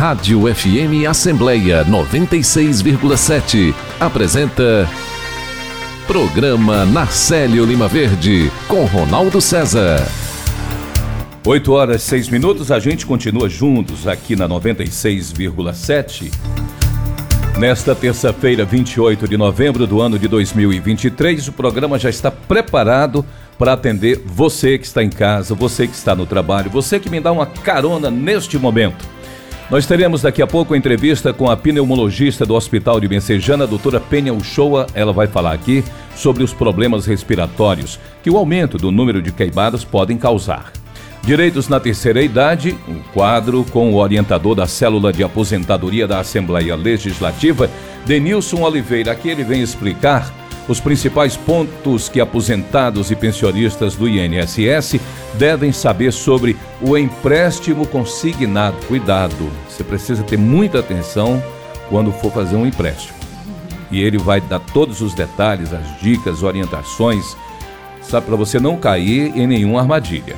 Rádio FM Assembleia 96,7 apresenta Programa Narcélio Lima Verde com Ronaldo César. 8 horas 6 minutos, a gente continua juntos aqui na 96,7. Nesta terça-feira, 28 de novembro do ano de 2023, o programa já está preparado para atender você que está em casa, você que está no trabalho, você que me dá uma carona neste momento. Nós teremos daqui a pouco a entrevista com a pneumologista do Hospital de Messejana, doutora Penha Uchoa. Ela vai falar aqui sobre os problemas respiratórios que o aumento do número de queimadas podem causar. Direitos na terceira idade, um quadro com o orientador da célula de aposentadoria da Assembleia Legislativa, Denilson Oliveira. Aqui ele vem explicar os principais pontos que aposentados e pensionistas do INSS devem saber sobre o empréstimo consignado. Cuidado, você precisa ter muita atenção quando for fazer um empréstimo. E ele vai dar todos os detalhes, as dicas, orientações, sabe, para você não cair em nenhuma armadilha.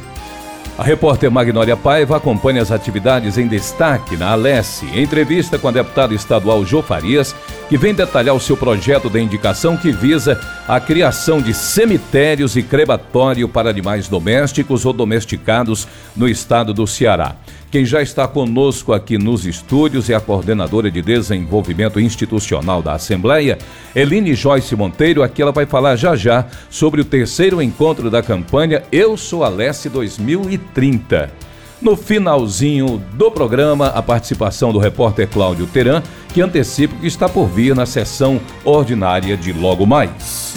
A repórter Magnólia Paiva acompanha as atividades em destaque na Alesse. Entrevista com a deputada estadual Jô Farias, que vem detalhar o seu projeto de indicação que visa a criação de cemitérios e crematório para animais domésticos ou domesticados no estado do Ceará. Quem já está conosco aqui nos estúdios é a coordenadora de desenvolvimento institucional da Assembleia, Eline Joyce Monteiro. Aqui ela vai falar já já sobre o terceiro encontro da campanha Eu Sou Alesse 2030. No finalzinho do programa, a participação do repórter Cláudio Teran, que antecipa que está por vir na sessão ordinária de logo mais.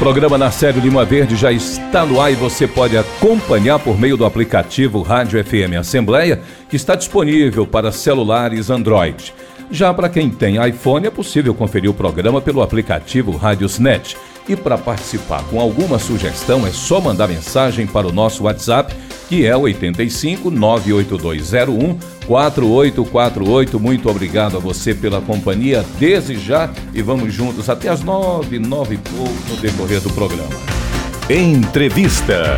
programa na série Lima Verde já está no ar e você pode acompanhar por meio do aplicativo Rádio FM Assembleia, que está disponível para celulares Android. Já para quem tem iPhone, é possível conferir o programa pelo aplicativo Radiosnet. E para participar com alguma sugestão, é só mandar mensagem para o nosso WhatsApp, que é 85 98201 4848. Muito obrigado a você pela companhia desde já e vamos juntos até as nove, nove e pouco no decorrer do programa. Entrevista.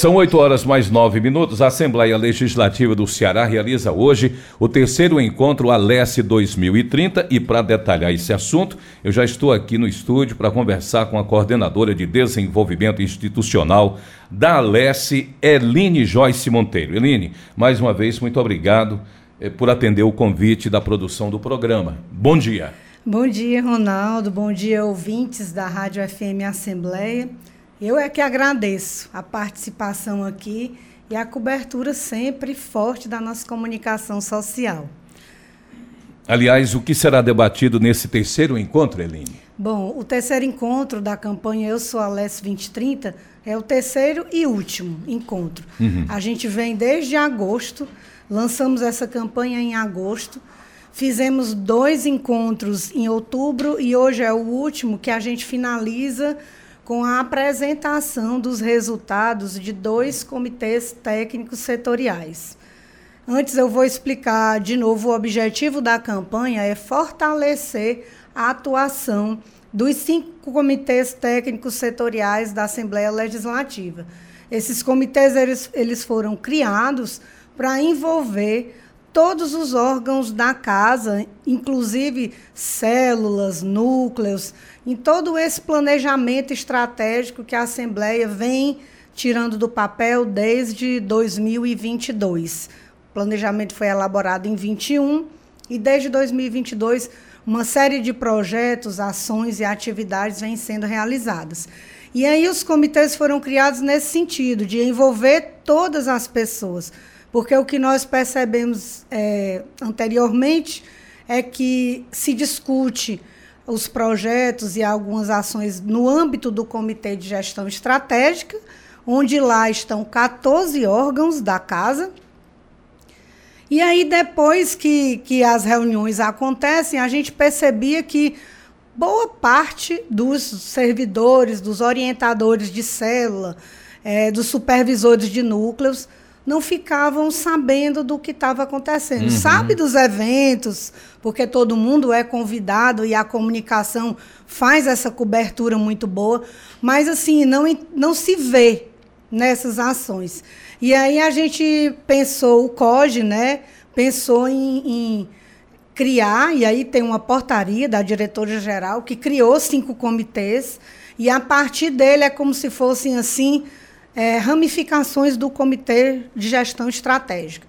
São 8 horas mais 9 minutos. A Assembleia Legislativa do Ceará realiza hoje o terceiro encontro Alesse 2030 e para detalhar esse assunto, eu já estou aqui no estúdio para conversar com a coordenadora de desenvolvimento institucional da Alesse, Eline Joyce Monteiro. Eline, mais uma vez, muito obrigado eh, por atender o convite da produção do programa. Bom dia. Bom dia, Ronaldo. Bom dia, ouvintes da Rádio FM Assembleia. Eu é que agradeço a participação aqui e a cobertura sempre forte da nossa comunicação social. Aliás, o que será debatido nesse terceiro encontro, Eline? Bom, o terceiro encontro da campanha Eu Sou Alessio 2030 é o terceiro e último encontro. Uhum. A gente vem desde agosto, lançamos essa campanha em agosto, fizemos dois encontros em outubro e hoje é o último que a gente finaliza com a apresentação dos resultados de dois comitês técnicos setoriais. Antes eu vou explicar de novo o objetivo da campanha é fortalecer a atuação dos cinco comitês técnicos setoriais da Assembleia Legislativa. Esses comitês eles, eles foram criados para envolver todos os órgãos da casa, inclusive células, núcleos, em todo esse planejamento estratégico que a Assembleia vem tirando do papel desde 2022. O planejamento foi elaborado em 21 e desde 2022 uma série de projetos, ações e atividades vêm sendo realizadas. E aí os comitês foram criados nesse sentido, de envolver todas as pessoas, porque o que nós percebemos é, anteriormente é que se discute os projetos e algumas ações no âmbito do Comitê de Gestão Estratégica, onde lá estão 14 órgãos da casa. E aí, depois que, que as reuniões acontecem, a gente percebia que boa parte dos servidores, dos orientadores de célula, é, dos supervisores de núcleos, não ficavam sabendo do que estava acontecendo. Uhum. Sabe dos eventos, porque todo mundo é convidado e a comunicação faz essa cobertura muito boa, mas assim, não, não se vê nessas ações. E aí a gente pensou, o COGE, né, pensou em, em criar, e aí tem uma portaria da diretora-geral que criou cinco comitês, e a partir dele é como se fossem assim é, ramificações do Comitê de Gestão Estratégica.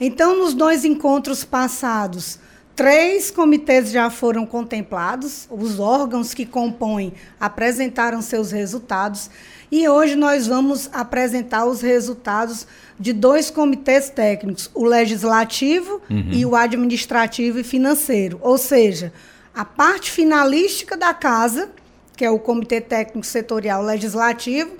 Então, nos dois encontros passados, três comitês já foram contemplados, os órgãos que compõem apresentaram seus resultados, e hoje nós vamos apresentar os resultados de dois comitês técnicos, o legislativo uhum. e o administrativo e financeiro. Ou seja, a parte finalística da casa, que é o Comitê Técnico Setorial Legislativo,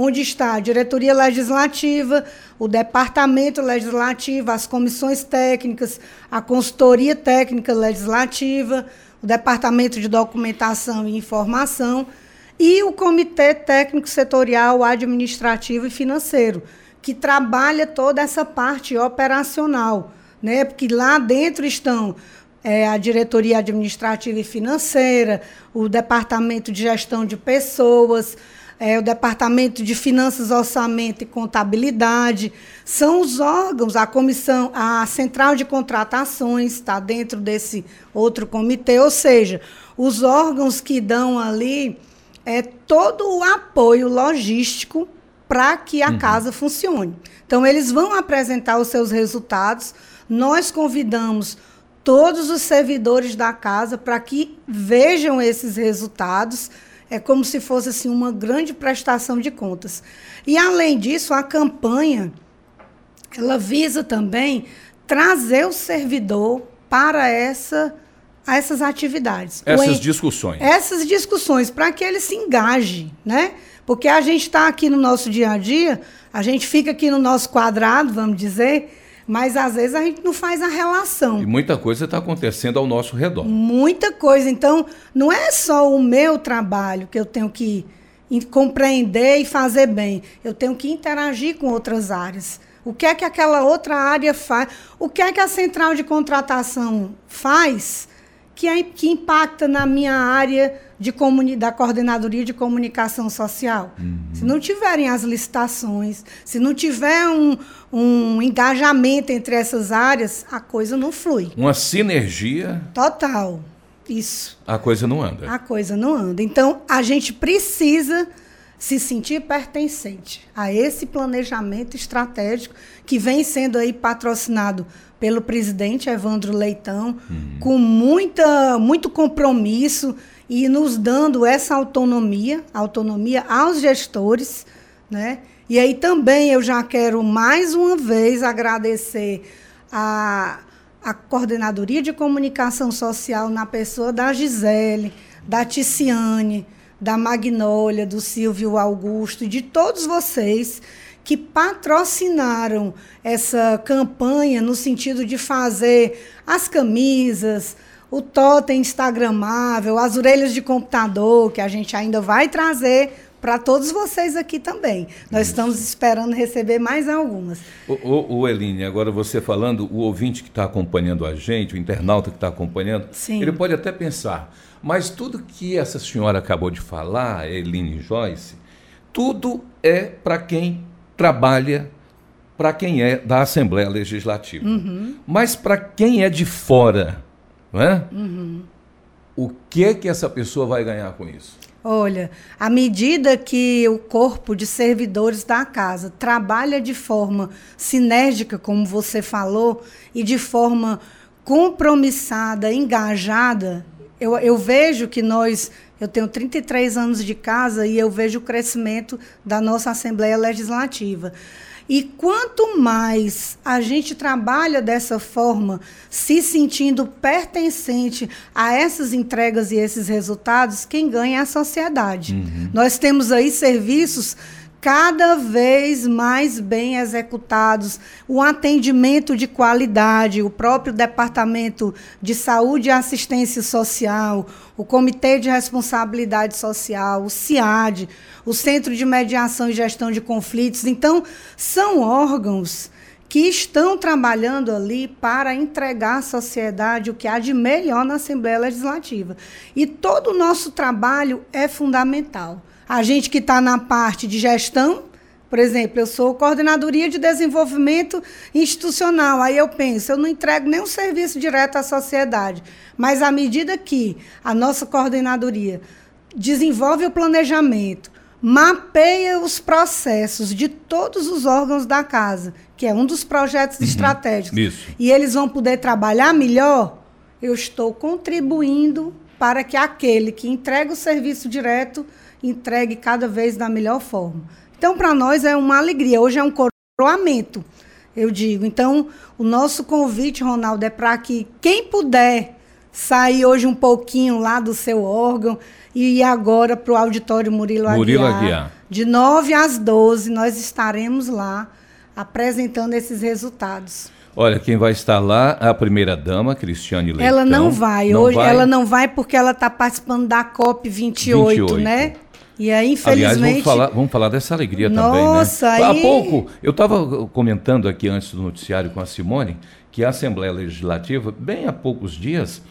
onde está a diretoria legislativa, o departamento legislativo, as comissões técnicas, a consultoria técnica legislativa, o departamento de documentação e informação e o comitê técnico setorial administrativo e financeiro, que trabalha toda essa parte operacional, né? Porque lá dentro estão é, a diretoria administrativa e financeira, o departamento de gestão de pessoas, é, o Departamento de Finanças, Orçamento e Contabilidade, são os órgãos, a comissão, a Central de Contratações está dentro desse outro comitê, ou seja, os órgãos que dão ali é, todo o apoio logístico para que a uhum. casa funcione. Então, eles vão apresentar os seus resultados, nós convidamos todos os servidores da casa para que vejam esses resultados é como se fosse assim uma grande prestação de contas. E além disso, a campanha ela visa também trazer o servidor para essa essas atividades. Essas discussões. Essas discussões, para que ele se engaje, né? Porque a gente está aqui no nosso dia a dia, a gente fica aqui no nosso quadrado, vamos dizer, mas às vezes a gente não faz a relação. E muita coisa está acontecendo ao nosso redor. Muita coisa. Então, não é só o meu trabalho que eu tenho que compreender e fazer bem. Eu tenho que interagir com outras áreas. O que é que aquela outra área faz? O que é que a central de contratação faz que, é, que impacta na minha área de comuni da coordenadoria de comunicação social. Uhum. Se não tiverem as licitações, se não tiver um, um engajamento entre essas áreas, a coisa não flui. Uma sinergia. Total. Isso. A coisa não anda. A coisa não anda. Então, a gente precisa se sentir pertencente a esse planejamento estratégico que vem sendo aí patrocinado pelo presidente Evandro Leitão, uhum. com muita, muito compromisso e nos dando essa autonomia, autonomia aos gestores, né? E aí também eu já quero mais uma vez agradecer a, a Coordenadoria de Comunicação Social na pessoa da Gisele, da Ticiane, da Magnólia, do Silvio Augusto e de todos vocês que patrocinaram essa campanha no sentido de fazer as camisas, o totem instagramável, as orelhas de computador, que a gente ainda vai trazer para todos vocês aqui também. Nós Isso. estamos esperando receber mais algumas. O, o, o Eline, agora você falando, o ouvinte que está acompanhando a gente, o internauta que está acompanhando, Sim. ele pode até pensar, mas tudo que essa senhora acabou de falar, Eline Joyce, tudo é para quem trabalha para quem é da Assembleia Legislativa. Uhum. Mas para quem é de fora, não é? Uhum. o que é que essa pessoa vai ganhar com isso? Olha, à medida que o corpo de servidores da casa trabalha de forma sinérgica, como você falou, e de forma compromissada, engajada, eu, eu vejo que nós eu tenho 33 anos de casa e eu vejo o crescimento da nossa Assembleia Legislativa. E quanto mais a gente trabalha dessa forma, se sentindo pertencente a essas entregas e esses resultados, quem ganha é a sociedade. Uhum. Nós temos aí serviços cada vez mais bem executados, o atendimento de qualidade, o próprio Departamento de Saúde e Assistência Social, o Comitê de Responsabilidade Social, o CIAD, o Centro de Mediação e Gestão de Conflitos. Então, são órgãos que estão trabalhando ali para entregar à sociedade o que há de melhor na Assembleia Legislativa. E todo o nosso trabalho é fundamental. A gente que está na parte de gestão Por exemplo, eu sou coordenadoria de desenvolvimento institucional. Aí eu penso, eu não entrego nenhum serviço direto à sociedade. Mas à medida que a nossa coordenadoria desenvolve o planejamento, mapeia os processos de todos os órgãos da casa, que é um dos projetos uhum, estratégicos, isso. e eles vão poder trabalhar melhor, eu estou contribuindo para que aquele que entrega o serviço direto entregue cada vez da melhor forma. Então, para nós é uma alegria. Hoje é um coroamento, eu digo. Então, o nosso convite, Ronaldo, é para que quem puder sair hoje um pouquinho lá do seu órgão e ir agora para o auditório Murilo, Murilo Aguiar. Aguiar. De 9 às 12, nós estaremos lá apresentando esses resultados. Olha, quem vai estar lá é a primeira-dama, Cristiane Leitão. Ela não vai. Não hoje vai? ela não vai porque ela está participando da COP 28, 28. né? E aí, infelizmente. Aliás, vamos falar, vamos falar dessa alegria Nossa, também, né? Nossa, aí... Há pouco, eu estava comentando aqui antes do noticiário com a Simone que a Assembleia Legislativa, bem há poucos dias,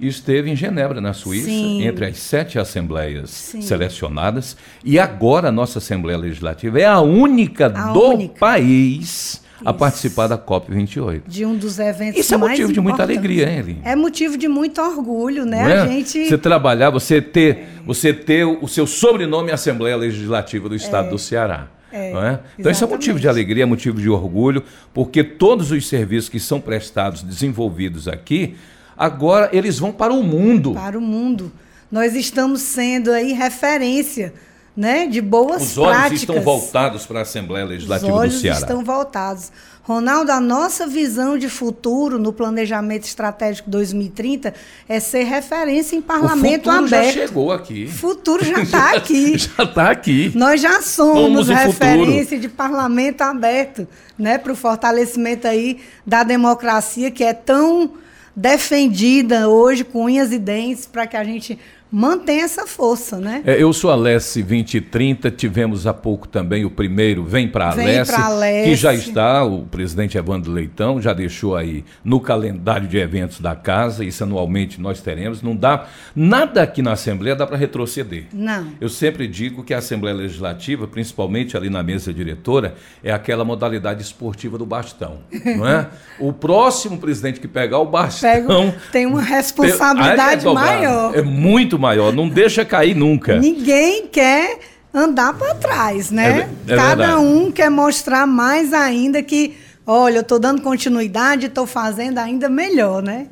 esteve em Genebra, na Suíça, Sim. entre as sete assembleias Sim. selecionadas. E agora a nossa Assembleia Legislativa é a única A do única. país a participar da COP28. De um dos eventos Isso é motivo de muita alegria, hein, Eline? É motivo de muito orgulho, né? Não é? A gente. Você trabalhar, você ter, você ter o seu sobrenome Assembleia Legislativa do Estado do Ceará. É, é? Então isso é motivo de alegria, é motivo de orgulho, porque todos os serviços que são prestados, desenvolvidos aqui, agora eles vão para o mundo. para o mundo. Nós estamos sendo aí referência, né, de boas Os olhos práticas. estão voltados para a Assembleia Legislativa Os olhos do Ceará. estão voltados. Ronaldo, a nossa visão de futuro no planejamento estratégico 2030 é ser referência em O parlamento futuro já aberto. chegou aqui. O futuro já está aqui. Já está aqui. Nós já somos Somos o referência de parlamento aberto, né, para o fortalecimento aí da democracia que é tão defendida hoje com unhas e dentes para que a gente mantenha essa força, né? É, eu sou a Alesse 2030, tivemos há pouco também o primeiro Vem para pra Alesse. que já está, o presidente Evandro Leitão já deixou aí no calendário de eventos da casa, isso anualmente nós teremos, não dá, nada aqui na Assembleia dá para retroceder. Não. Eu sempre digo que a Assembleia Legislativa, principalmente ali na mesa diretora, é aquela modalidade esportiva do bastão, não é? O próximo presidente que pegar o bastão... Pego, tem uma responsabilidade é maior. É muito maior, não deixa cair nunca. Ninguém quer andar para trás, né? É é Cada verdade. um quer mostrar mais ainda que, olha, eu estou dando continuidade, estou fazendo ainda melhor, né?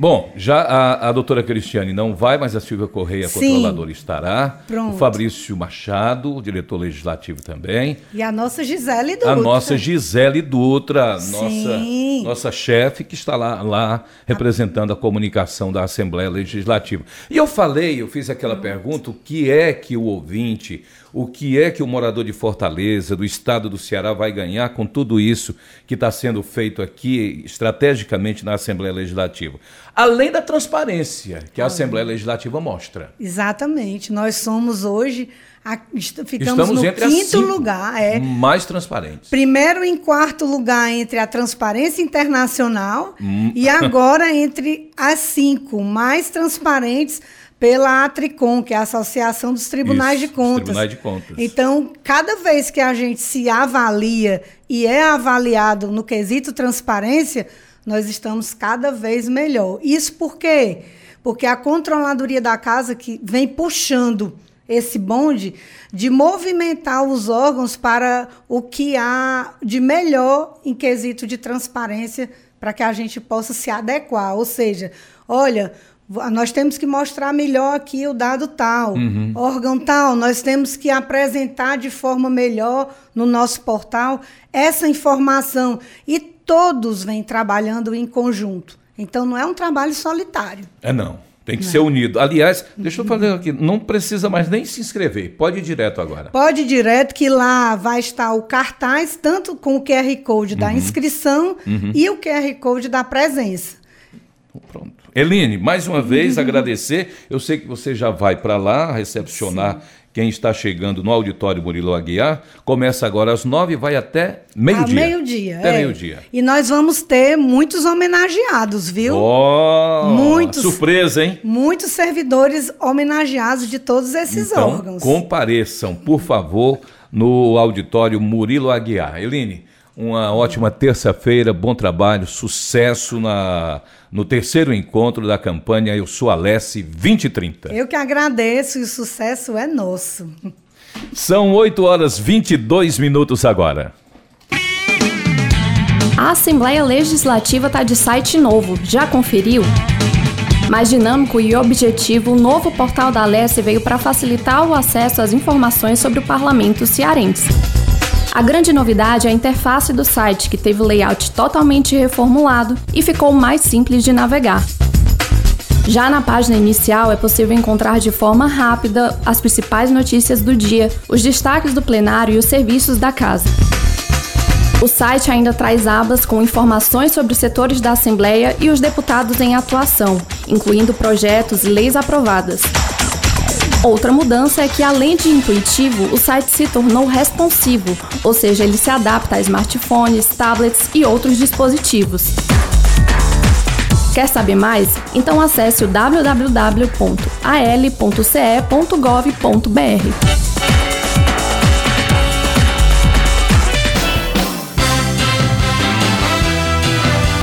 Bom, já a, a doutora Cristiane não vai, mas a Silvia Correia, Sim. controladora, estará. Pronto. O Fabrício Machado, o diretor legislativo também. E a nossa Gisele Dutra. A nossa Gisele Dutra, Sim. nossa, nossa chefe, que está lá, lá representando a comunicação da Assembleia Legislativa. E eu falei, eu fiz aquela pergunta: o que é que o ouvinte, o que é que o morador de Fortaleza, do estado do Ceará, vai ganhar com tudo isso que está sendo feito aqui estrategicamente na Assembleia Legislativa? Além da transparência que a Assembleia Legislativa mostra. Exatamente. Nós somos hoje, a- ficamos Estamos no quinto lugar. É. mais transparentes. Primeiro em quarto lugar entre a Transparência Internacional Hum. e agora entre as cinco mais transparentes pela Atricom, que é a Associação dos Tribunais Isso, de Contas. Tribunais de Contas. Então, cada vez que a gente se avalia e é avaliado no quesito transparência, nós estamos cada vez melhor. Isso por quê? Porque a controladoria da casa que vem puxando esse bonde de movimentar os órgãos para o que há de melhor em quesito de transparência para que a gente possa se adequar. Ou seja, olha, nós temos que mostrar melhor aqui o dado tal, órgão tal, nós temos que apresentar de forma melhor no nosso portal essa informação. E todos vêm trabalhando em conjunto. Então, não é um trabalho solitário. É não. Tem que ser unido. Aliás, deixa eu fazer aqui, não precisa mais nem se inscrever. Pode ir direto agora. Pode ir direto que lá vai estar o cartaz, tanto com o QR Code da inscrição e o QR Code da presença. Pronto. Eline, mais uma vez Uhum. agradecer. Eu sei que você já vai para lá recepcionar quem está chegando no auditório Murilo Aguiar. Começa agora às nove e vai até meio-dia. A meio-dia. Até é. meio-dia. E nós vamos ter muitos homenageados, viu? Oh, Muitos. Surpresa, hein? Muitos servidores homenageados de todos esses Então, órgãos. compareçam, por favor, no auditório Murilo Aguiar. Eline, uma ótima terça-feira, bom trabalho, sucesso na, no terceiro encontro da campanha Eu Sou Alesse 2030. Eu que agradeço e o sucesso é nosso. São 8 horas 22 minutos agora. A Assembleia Legislativa está de site novo. Já conferiu? Mais dinâmico e objetivo, o novo portal da Alesse veio para facilitar o acesso às informações sobre o parlamento cearense. A grande novidade é a interface do site, que teve o layout totalmente reformulado e ficou mais simples de navegar. Já na página inicial é possível encontrar de forma rápida as principais notícias do dia, os destaques do plenário e os serviços da casa. O site ainda traz abas com informações sobre os setores da Assembleia e os deputados em atuação, incluindo projetos e leis aprovadas. Outra mudança é que, além de intuitivo, o site se tornou responsivo, ou seja, ele se adapta a smartphones, tablets e outros dispositivos. Quer saber mais? Então acesse o www.al.ce.gov.br.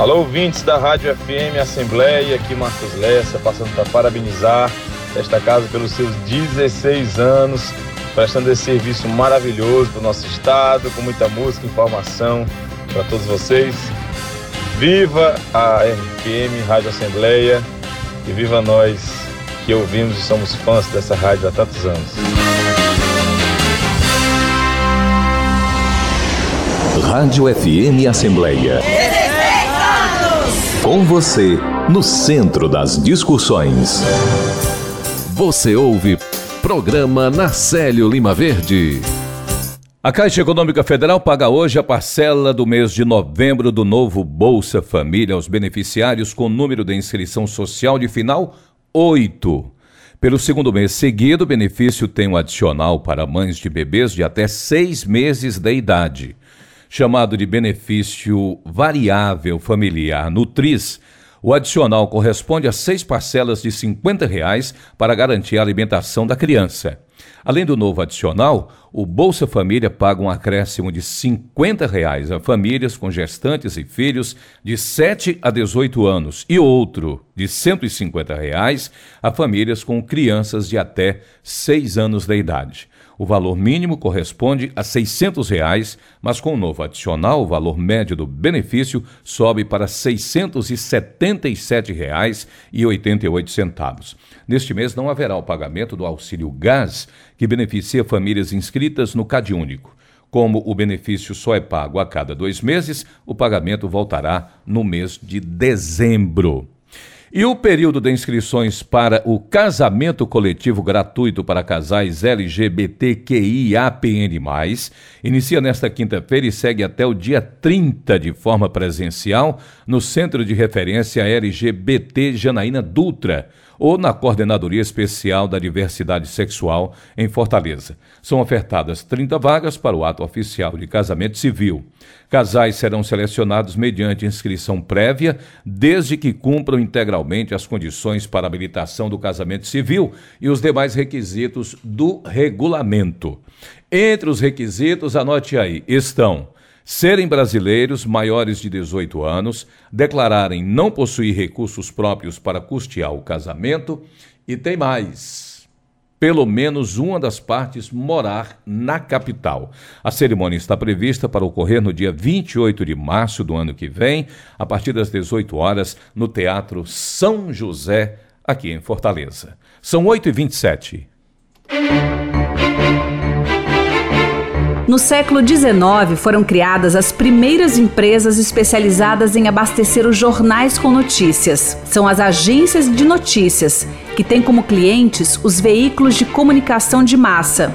Alô, ouvintes da Rádio FM Assembleia, aqui Marcos Lessa, passando para parabenizar esta casa pelos seus 16 anos, prestando esse serviço maravilhoso para o nosso estado, com muita música, informação para todos vocês. Viva a RFM Rádio Assembleia e viva nós que ouvimos e somos fãs dessa rádio há tantos anos. Rádio FM Assembleia. Com você, no centro das discussões. Você ouve Programa Narcélio Lima Verde. A Caixa Econômica Federal paga hoje a parcela do mês de novembro do novo Bolsa Família aos beneficiários com número de inscrição social de final 8. Pelo segundo mês seguido, o benefício tem um adicional para mães de bebês de até seis meses de idade chamado de benefício variável familiar Nutris, o adicional corresponde a seis parcelas de 50 reais para garantir a alimentação da criança. Além do novo adicional, o Bolsa Família paga um acréscimo de 50 reais a famílias com gestantes e filhos de 7 a 18 anos e outro de 150 reais a famílias com crianças de até 6 anos de idade. O valor mínimo corresponde a 600 reais, mas com o novo adicional, o valor médio do benefício sobe para R$ 677,88. Neste mês não haverá o pagamento do auxílio gás, que beneficia famílias inscritas no CadÚnico. Como o benefício só é pago a cada dois meses, o pagamento voltará no mês de dezembro. E o período de inscrições para o casamento coletivo gratuito para casais LGBTQIAPN+, inicia nesta quinta-feira e segue até o dia 30 de forma presencial no Centro de Referência LGBT Janaína Dutra, ou na Coordenadoria Especial da Diversidade Sexual em Fortaleza. São ofertadas 30 vagas para o ato oficial de casamento civil. Casais serão selecionados mediante inscrição prévia, desde que cumpram integralmente as condições para habilitação do casamento civil e os demais requisitos do regulamento. Entre os requisitos, anote aí, estão serem brasileiros maiores de 18 anos, declararem não possuir recursos próprios para custear o casamento e tem mais. Pelo menos uma das partes morar na capital. A cerimônia está prevista para ocorrer no dia 28 de março do ano que vem, a partir das 18 horas, no Teatro São José, aqui em Fortaleza. São 8h27. No século XIX foram criadas as primeiras empresas especializadas em abastecer os jornais com notícias. São as agências de notícias, que têm como clientes os veículos de comunicação de massa.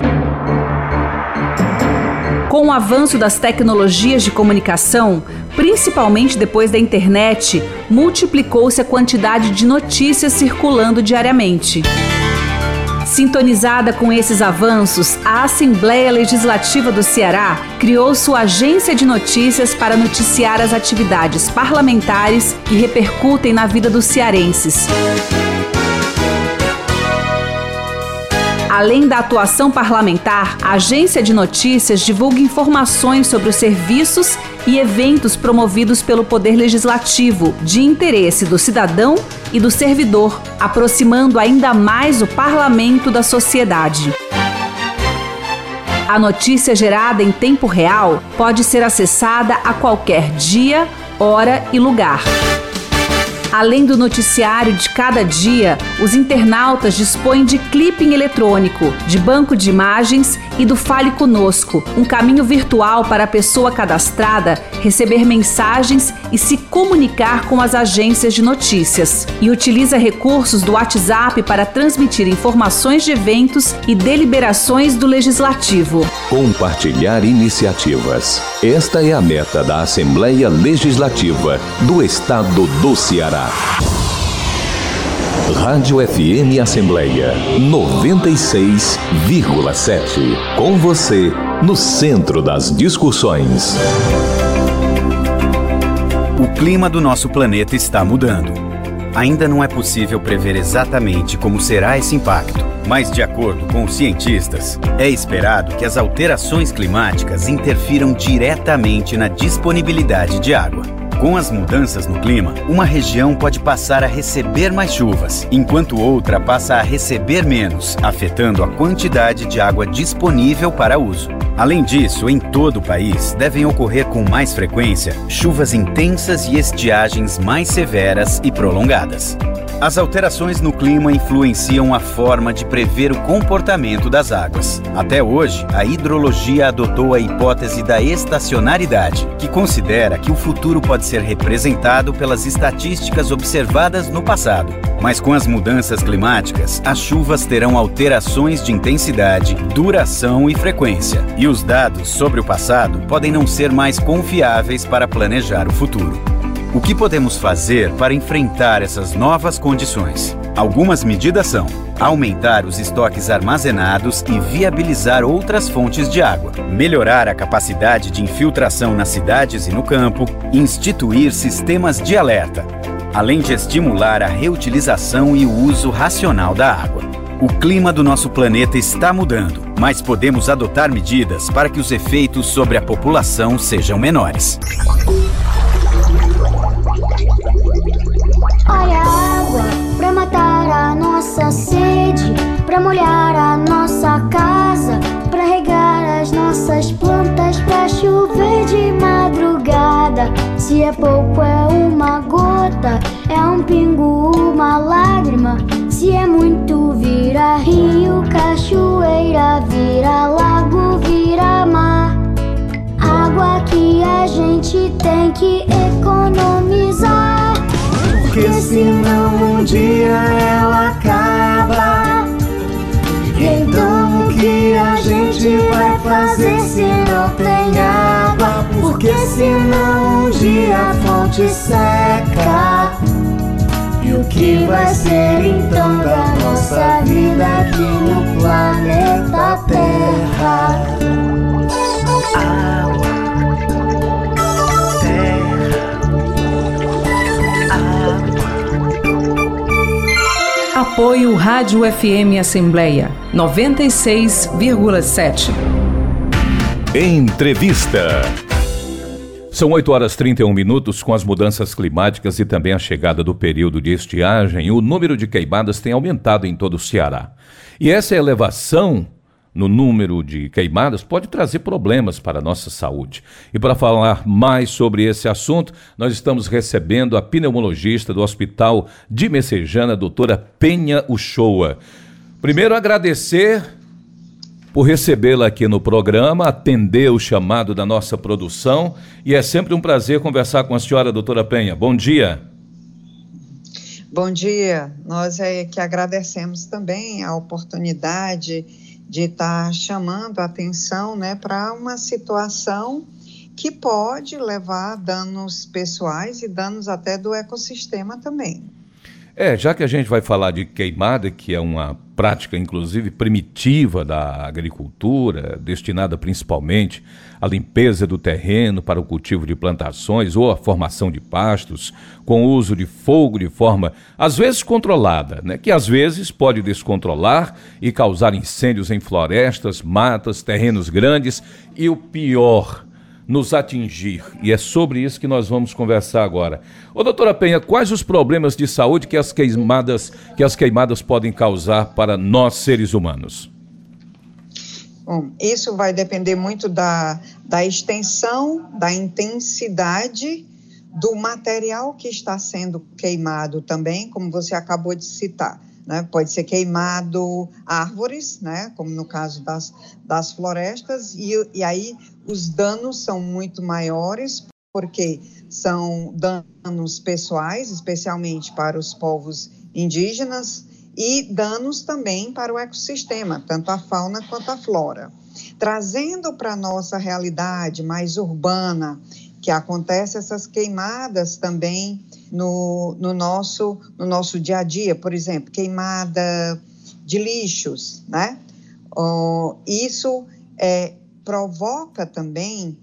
Com o avanço das tecnologias de comunicação, principalmente depois da internet, multiplicou-se a quantidade de notícias circulando diariamente. Sintonizada com esses avanços, a Assembleia Legislativa do Ceará criou sua agência de notícias para noticiar as atividades parlamentares que repercutem na vida dos cearenses. Além da atuação parlamentar, a Agência de Notícias divulga informações sobre os serviços e eventos promovidos pelo Poder Legislativo, de interesse do cidadão e do servidor, aproximando ainda mais o parlamento da sociedade. A notícia gerada em tempo real pode ser acessada a qualquer dia, hora e lugar. Além do noticiário de cada dia, os internautas dispõem de clipping eletrônico, de banco de imagens e do Fale Conosco, um caminho virtual para a pessoa cadastrada receber mensagens e se comunicar com as agências de notícias. E utiliza recursos do WhatsApp para transmitir informações de eventos e deliberações do Legislativo. Compartilhar iniciativas. Esta é a meta da Assembleia Legislativa do Estado do Ceará. Rádio FM Assembleia 96,7. Com você, no centro das discussões. O clima do nosso planeta está mudando. Ainda não é possível prever exatamente como será esse impacto, mas, de acordo com os cientistas, é esperado que as alterações climáticas interfiram diretamente na disponibilidade de água. Com as mudanças no clima, uma região pode passar a receber mais chuvas, enquanto outra passa a receber menos, afetando a quantidade de água disponível para uso. Além disso, em todo o país devem ocorrer com mais frequência chuvas intensas e estiagens mais severas e prolongadas. As alterações no clima influenciam a forma de prever o comportamento das águas. Até hoje, a hidrologia adotou a hipótese da estacionaridade, que considera que o futuro pode ser representado pelas estatísticas observadas no passado. Mas com as mudanças climáticas, as chuvas terão alterações de intensidade, duração e frequência. E os dados sobre o passado podem não ser mais confiáveis para planejar o futuro. O que podemos fazer para enfrentar essas novas condições? Algumas medidas são aumentar os estoques armazenados e viabilizar outras fontes de água, melhorar a capacidade de infiltração nas cidades e no campo, instituir sistemas de alerta, além de estimular a reutilização e o uso racional da água. O clima do nosso planeta está mudando, mas podemos adotar medidas para que os efeitos sobre a população sejam menores. Olha a água pra matar a nossa sede, pra molhar a nossa casa, pra regar as nossas plantas, pra chover de madrugada. Se é pouco, é uma gota, é um pingo, uma lágrima. Se é muito, vira rio, cachoeira, vira lago, vira mar. Água que a gente tem que economizar. Porque senão um dia ela acaba. Então o que a gente vai fazer se não tem água? Porque senão um dia a fonte seca. E o que vai ser então da nossa vida aqui no planeta Terra? Água. Apoio Rádio FM Assembleia 96,7. Entrevista. São 8 horas 31 minutos. Com as mudanças climáticas e também a chegada do período de estiagem, o número de queimadas tem aumentado em todo o Ceará. E essa elevação no número de queimadas pode trazer problemas para a nossa saúde. E para falar mais sobre esse assunto, nós estamos recebendo a pneumologista do Hospital de Messejana, doutora Penha Uchoa. Primeiro, agradecer por recebê-la aqui no programa, atender o chamado da nossa produção e é sempre um prazer conversar com a senhora, doutora Penha. Bom dia. Bom dia. Nós é que agradecemos também a oportunidade de estar tá chamando a atenção né, para uma situação que pode levar danos pessoais e danos até do ecossistema também. É, já que a gente vai falar de queimada, que é uma prática inclusive primitiva da agricultura, destinada principalmente à limpeza do terreno para o cultivo de plantações ou a formação de pastos, com o uso de fogo de forma às vezes controlada, né, que às vezes pode descontrolar e causar incêndios em florestas, matas, terrenos grandes e o pior, nos atingir. E é sobre isso que nós vamos conversar agora. Ô doutora Penha, quais os problemas de saúde que as queimadas, que as queimadas podem causar para nós seres humanos? Bom, isso vai depender muito da, da extensão, da intensidade do material que está sendo queimado também, como você acabou de citar. Né? Pode ser queimado árvores, né? como no caso das, das florestas, e, e aí os danos são muito maiores, porque são danos pessoais, especialmente para os povos indígenas, e danos também para o ecossistema, tanto a fauna quanto a flora. Trazendo para a nossa realidade mais urbana, que acontece essas queimadas também no, no, nosso, no nosso dia a dia, por exemplo, queimada de lixos, né? Oh, isso é, provoca também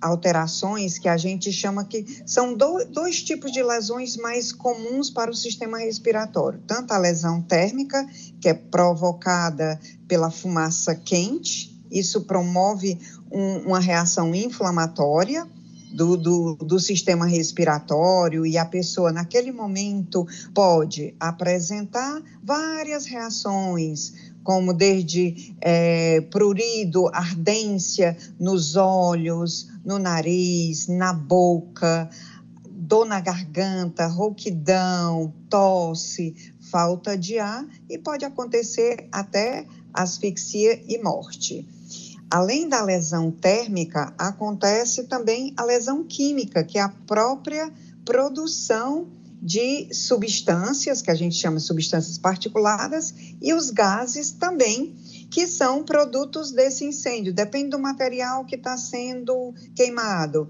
alterações que a gente chama que são do, dois tipos de lesões mais comuns para o sistema respiratório. Tanto a lesão térmica, que é provocada pela fumaça quente, isso promove um, uma reação inflamatória, do, do, do, sistema respiratório e a pessoa, naquele momento, pode apresentar várias reações, como desde é, prurido, ardência nos olhos, no nariz, na boca, dor na garganta, rouquidão, tosse, falta de ar e pode acontecer até asfixia e morte. Além da lesão térmica, acontece também a lesão química, que é a própria produção de substâncias, que a gente chama de substâncias particuladas, e os gases também, que são produtos desse incêndio. Depende do material que está sendo queimado.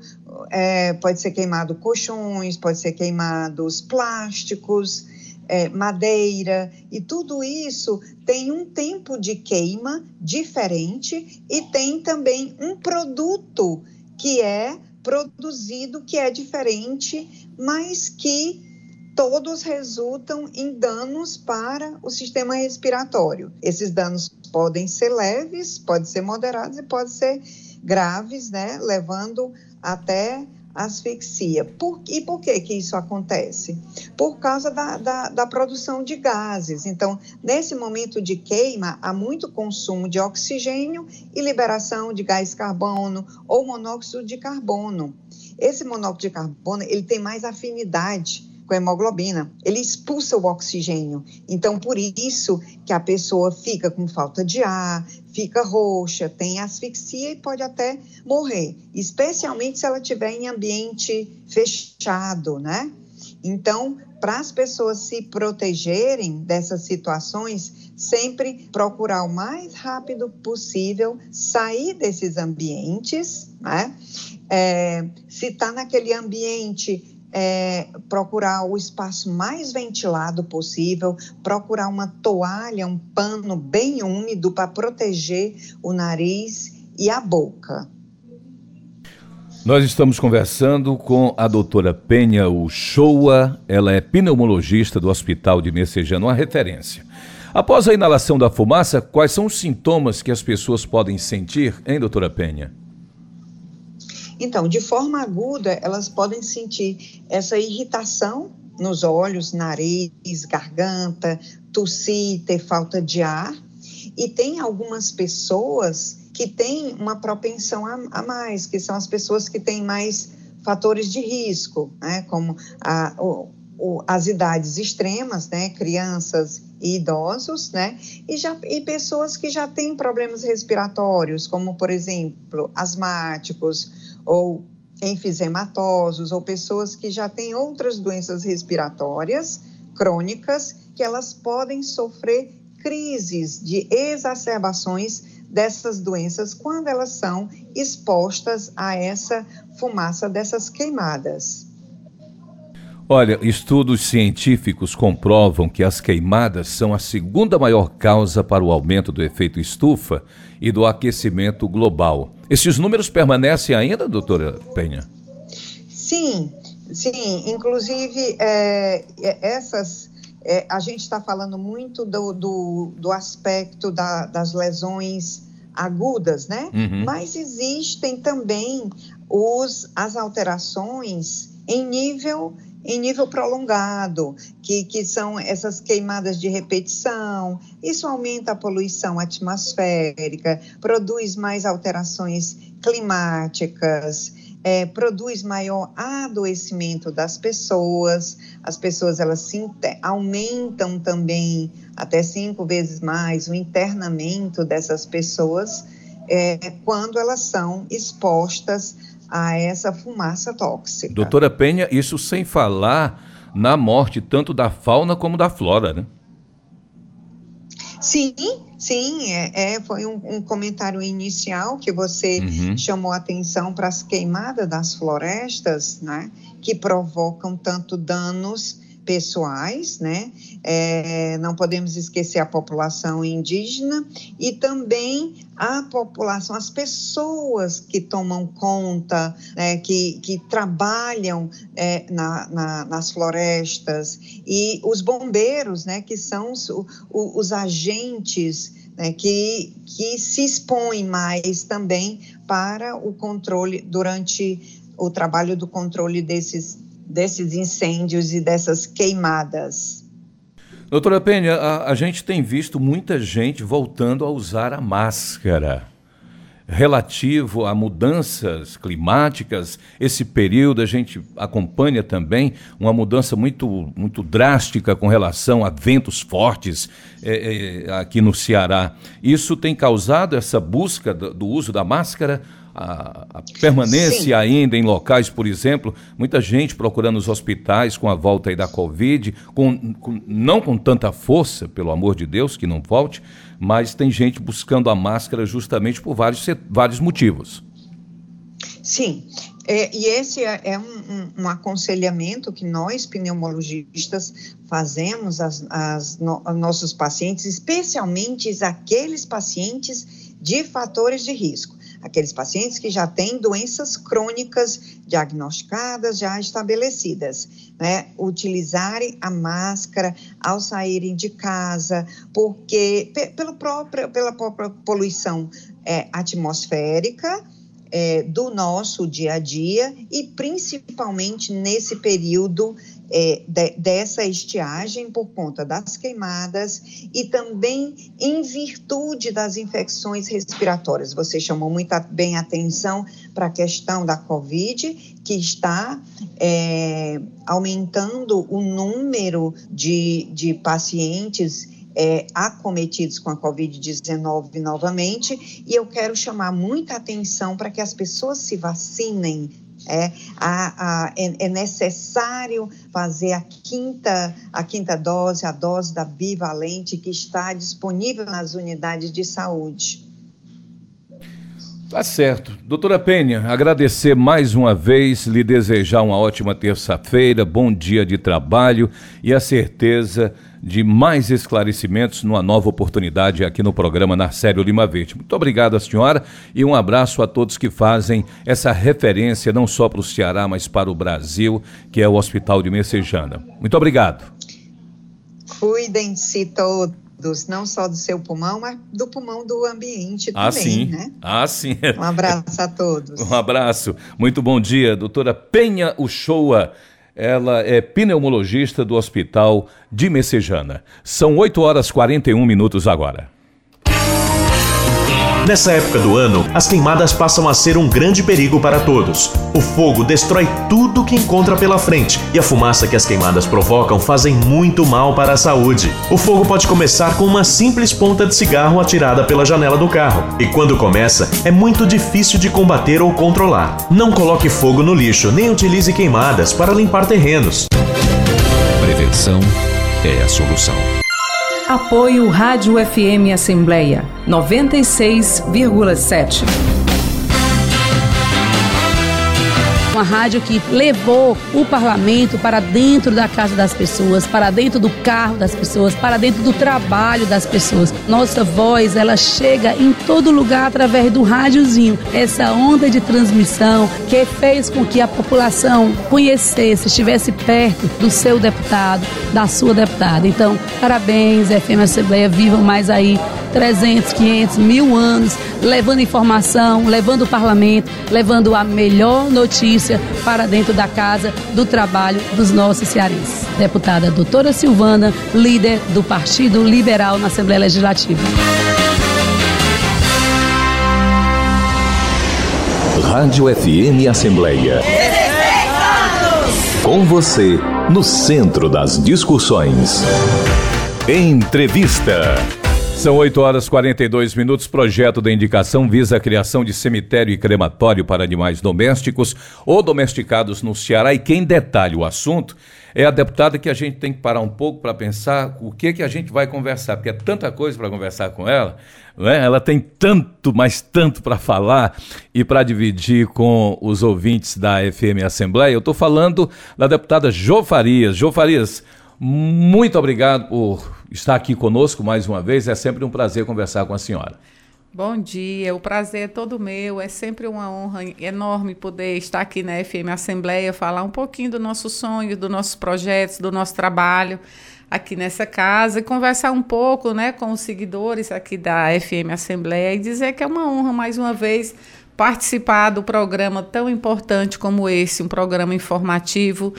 É, pode ser queimado colchões, pode ser queimados plásticos, é, madeira, e tudo isso tem um tempo de queima diferente e tem também um produto que é produzido que é diferente, mas que todos resultam em danos para o sistema respiratório. Esses danos podem ser leves, podem ser moderados e podem ser graves, né, levando até asfixia. Por, e por que, que isso acontece? Por causa da, da, da, produção de gases. Então, nesse momento de queima, há muito consumo de oxigênio e liberação de gás carbono ou monóxido de carbono. Esse monóxido de carbono ele tem mais afinidade com hemoglobina. Ele expulsa o oxigênio. Então, por isso que a pessoa fica com falta de ar, fica roxa, tem asfixia e pode até morrer, especialmente se ela estiver em ambiente fechado, né? Então, para as pessoas se protegerem dessas situações, sempre procurar o mais rápido possível sair desses ambientes, né? É, se está naquele ambiente é, procurar o espaço mais ventilado possível, procurar uma toalha, um pano bem úmido para proteger o nariz e a boca. Nós estamos conversando com a doutora Penha Uchoa, ela é pneumologista do Hospital de Messejana, uma referência. Após a inalação da fumaça, quais são os sintomas que as pessoas podem sentir, hein, doutora Penha? Então, de forma aguda, elas podem sentir essa irritação nos olhos, nariz, garganta, tossir, ter falta de ar. E tem algumas pessoas que têm uma propensão a, mais, que são as pessoas que têm mais fatores de risco, né, como a, o, as idades extremas, né, crianças e idosos, né, e, já, e pessoas que já têm problemas respiratórios, como, por exemplo, asmáticos, ou enfisematosos, ou pessoas que já têm outras doenças respiratórias crônicas, que elas podem sofrer crises de exacerbações dessas doenças quando elas são expostas a essa fumaça dessas queimadas. Olha, estudos científicos comprovam que as queimadas são a segunda maior causa para o aumento do efeito estufa e do aquecimento global. Esses números permanecem ainda, doutora Penha? Sim, sim. Inclusive, é, é essas. É, a gente está falando muito do, do, do aspecto da, das lesões agudas, né? Uhum. Mas existem também os, as alterações em nível em nível prolongado, que, que são essas queimadas de repetição. Isso aumenta a poluição atmosférica, produz mais alterações climáticas, é, produz maior adoecimento das pessoas. As pessoas elas se aumentam também até cinco vezes mais o internamento dessas pessoas é, quando elas são expostas a essa fumaça tóxica. Doutora Penha, isso sem falar na morte tanto da fauna como da flora, né? Sim, sim, é, é foi um, um, comentário inicial que você uhum. chamou atenção para as queimadas das florestas, né, que provocam tanto danos pessoais, né? É, não podemos esquecer a população indígena e também a população, as pessoas que tomam conta, né, que, que trabalham é, na, na, nas florestas. E os bombeiros, né, que são os, os agentes né, que, que se expõem mais também para o controle durante o trabalho do controle desses desses incêndios e dessas queimadas. Doutora Penha, a, a, gente tem visto muita gente voltando a usar a máscara. Relativo a mudanças climáticas, esse período a gente acompanha também uma mudança muito, muito drástica com relação a ventos fortes é, é, aqui no Ceará. Isso tem causado essa busca do, do uso da máscara a, a permanência Sim. ainda em locais, por exemplo, muita gente procurando os hospitais com a volta aí da Covid, com, com, não com tanta força, pelo amor de Deus, que não volte, mas tem gente buscando a máscara justamente por vários, vários motivos. Sim, é, e esse é, é um, um, um, aconselhamento que nós, pneumologistas, fazemos aos no, nossos pacientes, especialmente aqueles pacientes de fatores de risco aqueles pacientes que já têm doenças crônicas diagnosticadas, já estabelecidas, né? Utilizarem a máscara ao saírem de casa, porque pelo próprio, pela própria poluição é, atmosférica, é, do nosso dia a dia e principalmente nesse período é, de, dessa estiagem por conta das queimadas e também em virtude das infecções respiratórias. Você chamou muito bem atenção para a questão da Covid, que está é, aumentando o número de, de pacientes é, acometidos com a Covid-19 novamente, e eu quero chamar muita atenção para que as pessoas se vacinem é, a, a, é, é, necessário fazer a quinta, a quinta dose, a dose da bivalente que está disponível nas unidades de saúde. Tá certo. Doutora Penha, agradecer mais uma vez, lhe desejar uma ótima terça-feira, bom dia de trabalho e a certeza de mais esclarecimentos numa nova oportunidade aqui no programa Narcélio Lima Verde. Muito obrigado à senhora e um abraço a todos que fazem essa referência não só para o Ceará, mas para o Brasil, que é o Hospital de Messejana. Muito obrigado. Cuidem-se todos, não só do seu pulmão, mas do pulmão do ambiente ah, também, sim. né? Ah, sim. Um abraço a todos. Um abraço. Muito bom dia, doutora Penha Uchoa ela é pneumologista do Hospital de Messejana. São 8 horas 41 minutos agora. Nessa época do ano, as queimadas passam a ser um grande perigo para todos. O fogo destrói tudo que encontra pela frente e a fumaça que as queimadas provocam fazem muito mal para a saúde. O fogo pode começar com uma simples ponta de cigarro atirada pela janela do carro e quando começa, é muito difícil de combater ou controlar. Não coloque fogo no lixo nem utilize queimadas para limpar terrenos. Prevenção é a solução. Apoio Rádio FM Assembleia 96,7. Uma rádio que levou o parlamento para dentro da casa das pessoas, para dentro do carro das pessoas, para dentro do trabalho das pessoas. Nossa voz, ela chega em todo lugar através do rádiozinho. Essa onda de transmissão que fez com que a população conhecesse, estivesse perto do seu deputado, da sua deputada. Então, parabéns, FM Assembleia, vivam mais aí 300, 500, mil anos, levando informação, levando o parlamento, levando a melhor notícia para dentro da casa do trabalho dos nossos cearenses. Deputada doutora Silvana, líder do Partido Liberal na Assembleia Legislativa. Rádio FM Assembleia. Com você, no centro das discussões. Entrevista. São 8 horas e 42 minutos. Projeto da indicação visa a criação de cemitério e crematório para animais domésticos ou domesticados no Ceará. E quem detalha o assunto é a deputada que a gente tem que parar um pouco para pensar o que que a gente vai conversar, porque é tanta coisa para conversar com ela, né? ela tem tanto, mas tanto para falar e para dividir com os ouvintes da FM Assembleia. Eu estou falando da deputada Jô Farias. Jô Farias, muito obrigado por estar aqui conosco mais uma vez. É sempre um prazer conversar com a senhora. Bom dia, o prazer é todo meu. É sempre uma honra enorme poder estar aqui na FM Assembleia, falar um pouquinho do nosso sonho, dos nossos projetos, do nosso trabalho aqui nessa casa e conversar um pouco né, com os seguidores aqui da FM Assembleia e dizer que é uma honra mais uma vez participar do programa tão importante como esse, um programa informativo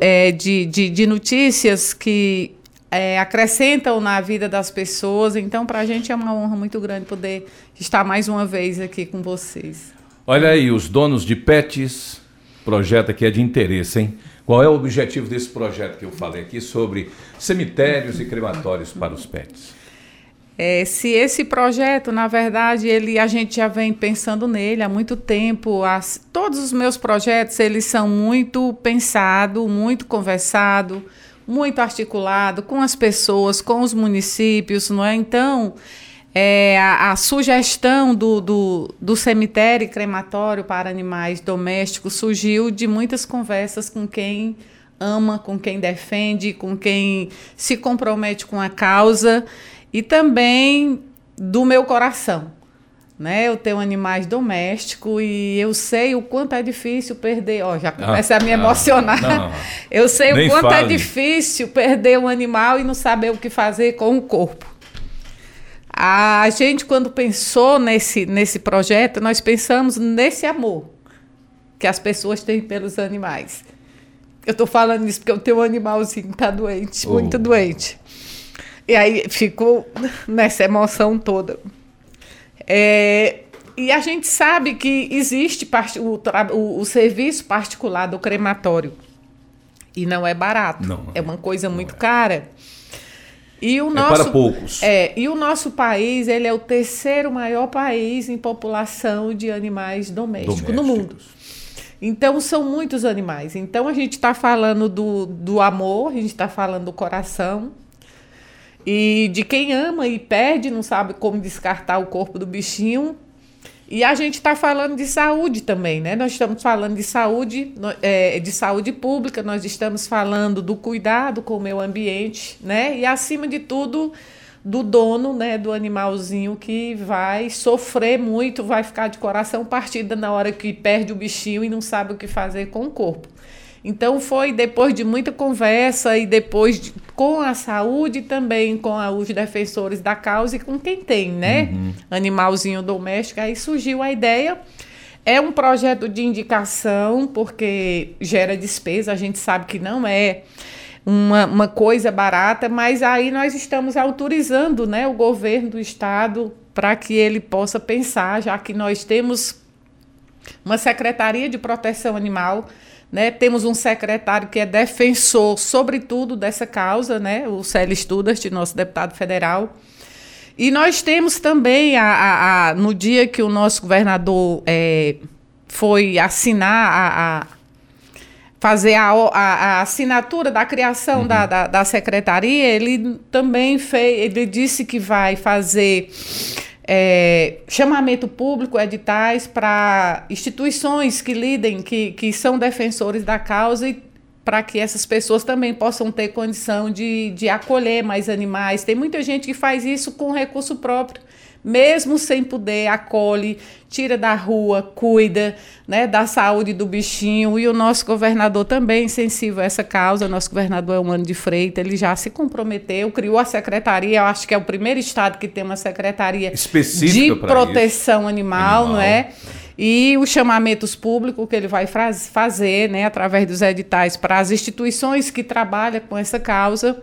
é, de, de, de, notícias que é, acrescentam na vida das pessoas. Então, para a gente é uma honra muito grande poder estar mais uma vez aqui com vocês. Olha aí, os donos de pets, projeto que é de interesse, hein? Qual é o objetivo desse projeto que eu falei aqui sobre cemitérios e crematórios para os pets? É, se esse projeto, na verdade, ele a gente já vem pensando nele há muito tempo. As, todos os meus projetos eles são muito pensados, muito conversados, muito articulado com as pessoas, com os municípios, não é? Então, é, a, a, sugestão do, do, do cemitério e crematório para animais domésticos surgiu de muitas conversas com quem ama, com quem defende, com quem se compromete com a causa e também do meu coração. Né? Eu tenho animais domésticos e eu sei o quanto é difícil perder. Ó, já ah, começa ah, a me emocionar. Não, não. Eu sei o quanto é fale. é difícil perder um animal e não saber o que fazer com o corpo. A gente, quando pensou nesse, nesse projeto, nós pensamos nesse amor que as pessoas têm pelos animais. Eu estou falando isso porque eu tenho um animalzinho que está doente, oh. muito doente. E aí ficou nessa emoção toda. É, e a gente sabe que existe o, o, o, serviço particular do crematório. E não é barato. Não, é uma coisa muito é. cara. E o nosso, é para poucos. É, e o nosso país, ele é o terceiro maior país em população de animais domésticos, domésticos. no mundo. Então, são muitos animais. Então, a gente está falando do, do amor, a gente está falando do coração, e de quem ama e perde, não sabe como descartar o corpo do bichinho. E a gente está falando de saúde também, né? Nós estamos falando de saúde, é, de saúde pública, nós estamos falando do cuidado com o meio ambiente, né? E acima de tudo, do dono, né, do animalzinho que vai sofrer muito, vai ficar de coração partido na hora que perde o bichinho e não sabe o que fazer com o corpo. Então foi depois de muita conversa e depois de, com a saúde também com a, os defensores da causa e com quem tem, né? Uhum. Animalzinho doméstico, aí surgiu a ideia. É um projeto de indicação, porque gera despesa, a gente sabe que não é uma, uma coisa barata, mas aí nós estamos autorizando né, o governo do estado para que ele possa pensar, já que nós temos uma Secretaria de Proteção Animal né? Temos um secretário que é defensor, sobretudo, dessa causa, né? o Célio Studart, nosso deputado federal. E nós temos também, a, a, a no dia que o nosso governador é, foi assinar a, a fazer a, a, a, assinatura da criação uhum. da, da, da, secretaria, ele também fez, ele disse que vai fazer é, chamamento público, editais para instituições que lidem, que, que são defensores da causa e para que essas pessoas também possam ter condição de, de acolher mais animais. Tem muita gente que faz isso com recurso próprio mesmo sem poder, acolhe, tira da rua, cuida né, da saúde do bichinho. E o nosso governador também sensível a essa causa. O nosso governador é um ano de Freitas, ele já se comprometeu, criou a secretaria. Eu acho que é o primeiro estado que tem uma secretaria Específica de proteção animal, animal, não é? E os chamamentos públicos que ele vai fazer, né, através dos editais, para as instituições que trabalham com essa causa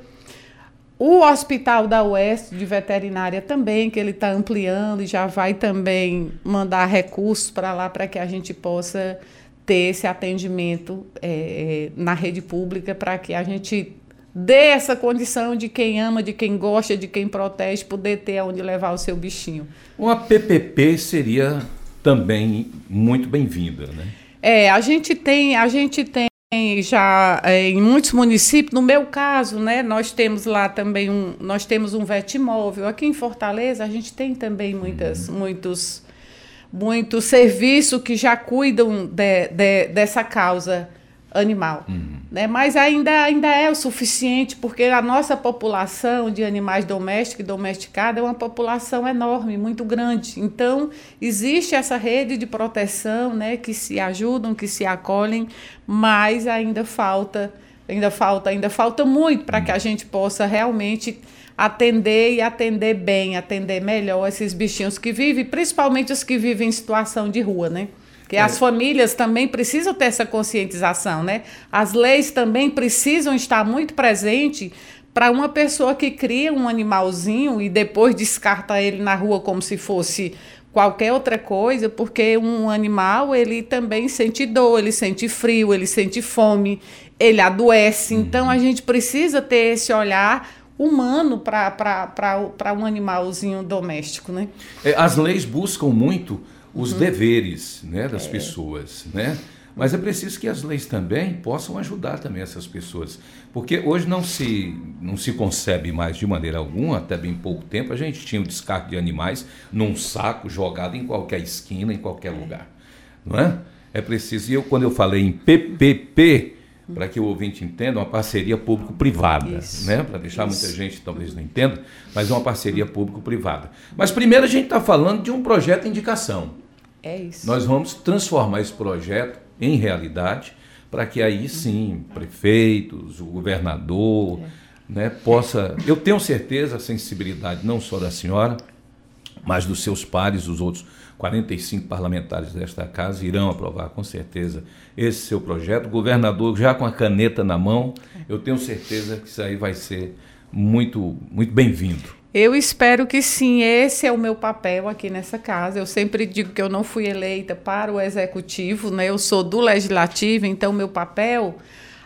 o Hospital da Oeste de Veterinária também, que ele está ampliando e já vai também mandar recursos para lá para que a gente possa ter esse atendimento é, na rede pública, para que a gente dê essa condição de quem ama, de quem gosta, de quem protege, poder ter aonde levar o seu bichinho. Uma PPP seria também muito bem-vinda, né? É, a gente tem, a gente tem já é, em muitos municípios, no meu caso, né, nós temos lá também um, nós temos um vetimóvel. Aqui em Fortaleza a gente tem também muitas, uhum. muitos, muitos serviços que já cuidam de, de, dessa causa animal. Uhum. Né? Mas ainda, ainda é o suficiente, porque a nossa população de animais domésticos e domesticados é uma população enorme, muito grande. Então, existe essa rede de proteção né, que se ajudam, que se acolhem, mas ainda falta, ainda falta, ainda falta muito para que a gente possa realmente atender e atender bem, atender melhor esses bichinhos que vivem, principalmente os que vivem em situação de rua, né? Porque é. as famílias também precisam ter essa conscientização, né? As leis também precisam estar muito presentes para uma pessoa que cria um animalzinho e depois descarta ele na rua como se fosse qualquer outra coisa, porque um animal ele também sente dor, ele sente frio, ele sente fome, ele adoece. Uhum. Então a gente precisa ter esse olhar humano para um animalzinho doméstico, né? É, as leis buscam muito os uhum. deveres né, das é. pessoas, né? Mas é preciso que as leis também possam ajudar também essas pessoas, porque hoje não se não se concebe mais de maneira alguma, até bem pouco tempo a gente tinha o descarte de animais num saco jogado em qualquer esquina, em qualquer lugar, não é? É preciso. E eu quando eu falei em PPP, para que o ouvinte entenda, uma parceria público-privada, né? Para deixar Isso. muita gente talvez não entenda, mas é uma parceria público-privada. Mas primeiro a gente está falando de um projeto de indicação. É isso. Nós vamos transformar esse projeto em realidade para que aí sim prefeitos, o governador, é. né, possa. Eu tenho certeza a sensibilidade não só da senhora, mas dos seus pares, os outros 45 parlamentares desta casa irão aprovar com certeza esse seu projeto. O governador já com a caneta na mão, eu tenho certeza que isso aí vai ser muito, muito bem-vindo. Eu espero que sim, esse é o meu papel aqui nessa casa. Eu sempre digo que eu não fui eleita para o executivo, né? Eu sou do legislativo, então meu papel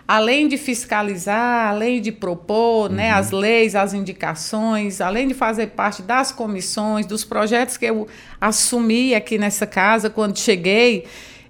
além de fiscalizar, além de propor né, uhum. né, as leis, as indicações, além de fazer parte das comissões, dos projetos que eu assumi aqui nessa casa quando cheguei,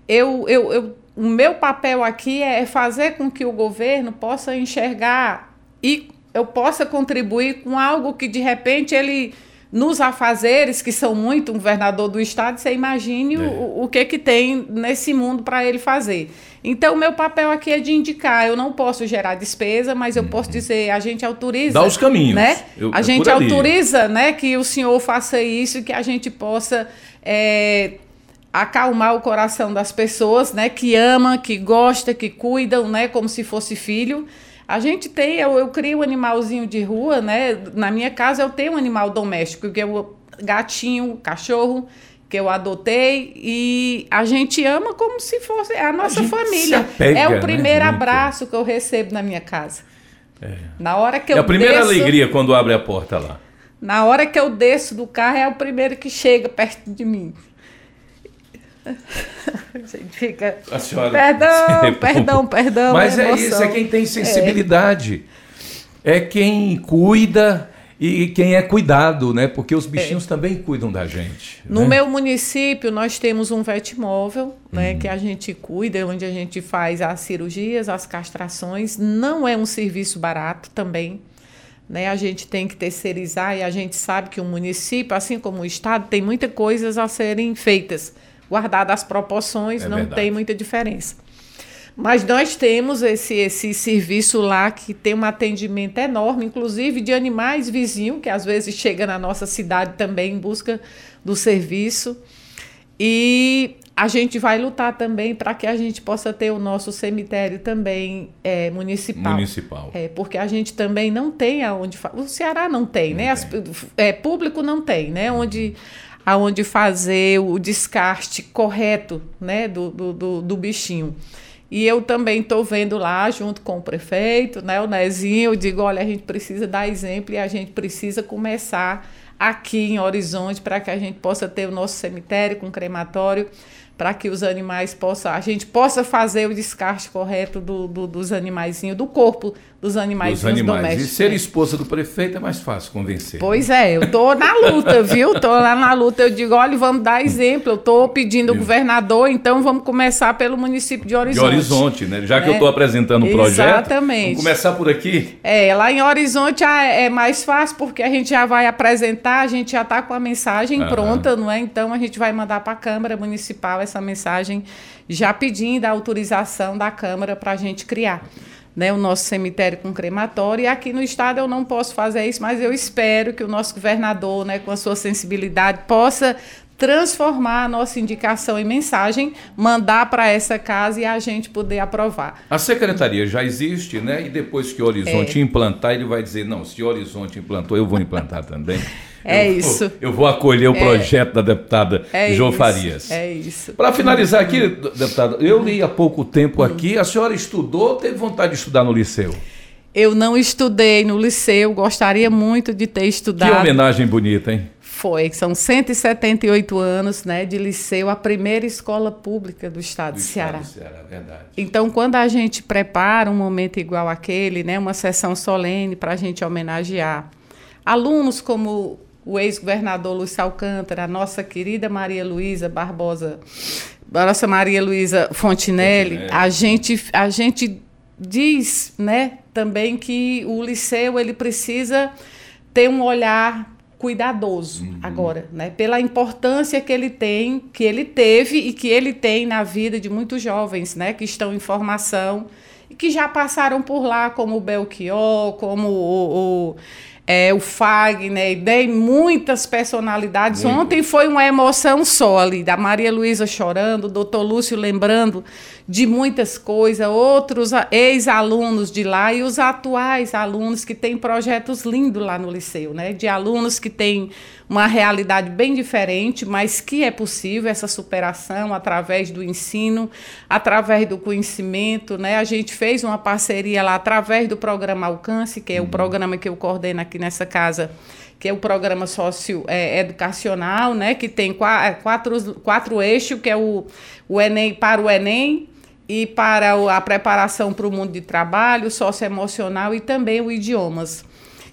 eu, eu, eu o meu papel aqui é fazer com que o governo possa enxergar e eu possa contribuir com algo que de repente ele nos afazeres, que são muito um governador do estado, você imagine é. o, o que que tem nesse mundo para ele fazer. Então, o meu papel aqui é de indicar. Eu não posso gerar despesa, mas eu uhum. posso dizer, a gente autoriza. Dá os caminhos. Né? Eu, a gente autoriza né, que o senhor faça isso e que a gente possa. É, acalmar o coração das pessoas, né, que ama, que gosta, que cuidam, né, como se fosse filho. A gente tem, eu, eu crio um animalzinho de rua, né? Na minha casa eu tenho um animal doméstico, que é o gatinho, cachorro, que eu adotei e a gente ama como se fosse a nossa a família. Apega, é o né, primeiro né? abraço que eu recebo na minha casa. É. Na hora que eu É a primeira desço, alegria quando abre a porta lá. Na hora que eu desço do carro é o primeiro que chega perto de mim. A gente fica. A senhora... Perdão, perdão, perdão. Mas é isso, é quem tem sensibilidade. É, é quem cuida e quem é cuidado, né? Porque os bichinhos é. também cuidam da gente. No né? meu município, nós temos um vetimóvel, né? Uhum. Que a gente cuida, onde a gente faz as cirurgias, as castrações. Não é um serviço barato também. né? A gente tem que terceirizar e a gente sabe que o município, assim como o estado, tem muitas coisas a serem feitas. Guardadas as proporções, É não verdade. tem muita diferença. Mas nós temos esse, esse serviço lá que tem um atendimento enorme, inclusive de animais vizinhos, que às vezes chega na nossa cidade também em busca do serviço. E a gente vai lutar também para que a gente possa ter o nosso cemitério também é, municipal. Municipal. É, porque a gente também não tem aonde. O Ceará não tem, né? As- é, público não tem, né? Onde, aonde fazer o descarte correto né? do, do, do, do bichinho. E eu também estou vendo lá, junto com o prefeito, né, o Nezinho, eu digo, olha, a gente precisa dar exemplo e a gente precisa começar aqui em Horizonte para que a gente possa ter o nosso cemitério com crematório, para que os animais possam, a gente possa fazer o descarte correto do, do- dos animaizinhos, do corpo dos animaizinhos Dos animais. E domésticos. ser né? esposa do prefeito é mais fácil convencer. Pois é, eu tô na luta, viu? Tô lá na luta. Eu digo, olha, vamos dar exemplo. Eu tô pedindo ao governador, então vamos começar pelo município de De Horizonte. Horizonte, né? Já que eu Né? estou apresentando um projeto. Exatamente. Vamos começar por aqui. É, lá em Horizonte é mais fácil porque a gente já vai apresentar, a gente já está com a mensagem Aham. pronta, não é? Então a gente vai mandar para a Câmara Municipal essa mensagem já pedindo a autorização da Câmara para a gente criar. Né, o nosso cemitério com crematório. E aqui no estado eu não posso fazer isso, mas eu espero que o nosso governador, né, com a sua sensibilidade, possa transformar a nossa indicação em mensagem, mandar para essa casa e a gente poder aprovar. A secretaria já existe, né? E depois que o Horizonte É. implantar, ele vai dizer: não, se o Horizonte implantou, eu vou implantar também. É Eu isso. eu vou acolher o É. projeto da deputada É Jo isso, Farias. É isso. Para finalizar aqui, deputada, eu li há pouco tempo aqui, a senhora estudou ou teve vontade de estudar no liceu? Eu não estudei no liceu, gostaria muito de ter Que estudado. homenagem bonita, hein? Foi, são 178 anos né, de liceu, a primeira escola pública do estado Do de estado Ceará. do Ceará, verdade. Então, quando a gente prepara um momento igual aquele, né, uma sessão solene para a gente homenagear alunos como o ex-governador Luiz Alcântara, a nossa querida Maria Luísa Barbosa, a nossa Maria Luísa Fontinelli, Fontinelli. a gente, a gente diz né, também que o liceu ele precisa ter um olhar cuidadoso agora, né? Pela importância que ele tem, que ele teve e que ele tem na vida de muitos jovens, né? Que estão em formação e que já passaram por lá, como o Belchior, como o, o, é, o Fagner, e tem muitas personalidades. Muito. Ontem foi uma emoção só ali, da Maria Luísa chorando, o doutor Lúcio lembrando de muitas coisas, outros ex-alunos de lá e os atuais alunos que têm projetos lindos lá no liceu, né? De alunos que têm uma realidade bem diferente, mas que é possível essa superação através do ensino, através do conhecimento, né? A gente fez uma parceria lá através do programa Alcance, que é o programa que eu coordeno aqui nessa casa, que é o programa sócio-educacional, né? Que tem é, quatro, quatro eixos, que é o, o Enem para o Enem, e para a preparação para o mundo de trabalho, socioemocional e também o idiomas.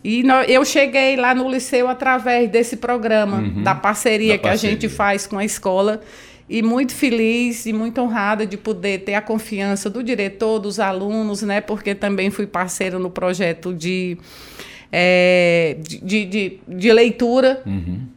E eu cheguei lá no liceu através desse programa, Uhum. da parceria Da que a gente faz com a escola. E muito feliz e muito honrada de poder ter a confiança do diretor, dos alunos, né? Porque também fui parceira no projeto de, eh, de, de, de- leitura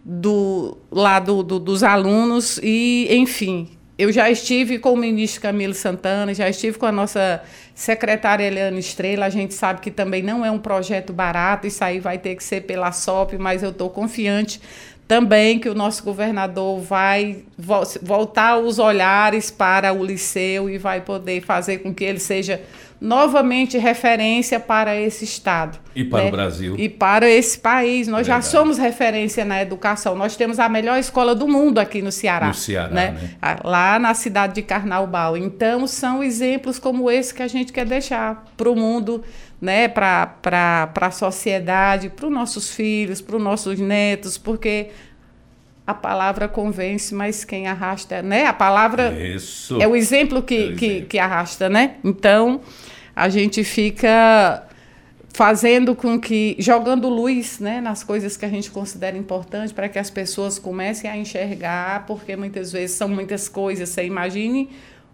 do, lá do, do- dos alunos. E, enfim, eu já estive com o ministro Camilo Santana, já estive com a nossa secretária Eliane Estrela. A gente sabe que também não é um projeto barato, isso aí vai ter que ser pela SOP, mas eu estou confiante também que o nosso governador vai vo- voltar os olhares para o liceu e vai poder fazer com que ele seja novamente referência para esse estado. E para né? o Brasil. E para esse país. Nós já Verdade. somos referência na educação. Nós temos a melhor escola do mundo aqui no Ceará. No Ceará, né? né? Lá na cidade de Carnaubal. Então, são exemplos como esse que a gente quer deixar para o mundo, né? para a sociedade, para os nossos filhos, para os nossos netos, porque a palavra convence, mas quem arrasta, né? A palavra Isso. é o exemplo que, É o que, exemplo. que arrasta, né? Então, a gente fica fazendo com que jogando luz, né, nas coisas que a gente considera importantes para que as pessoas comecem a enxergar, porque muitas vezes são muitas coisas. Você imagine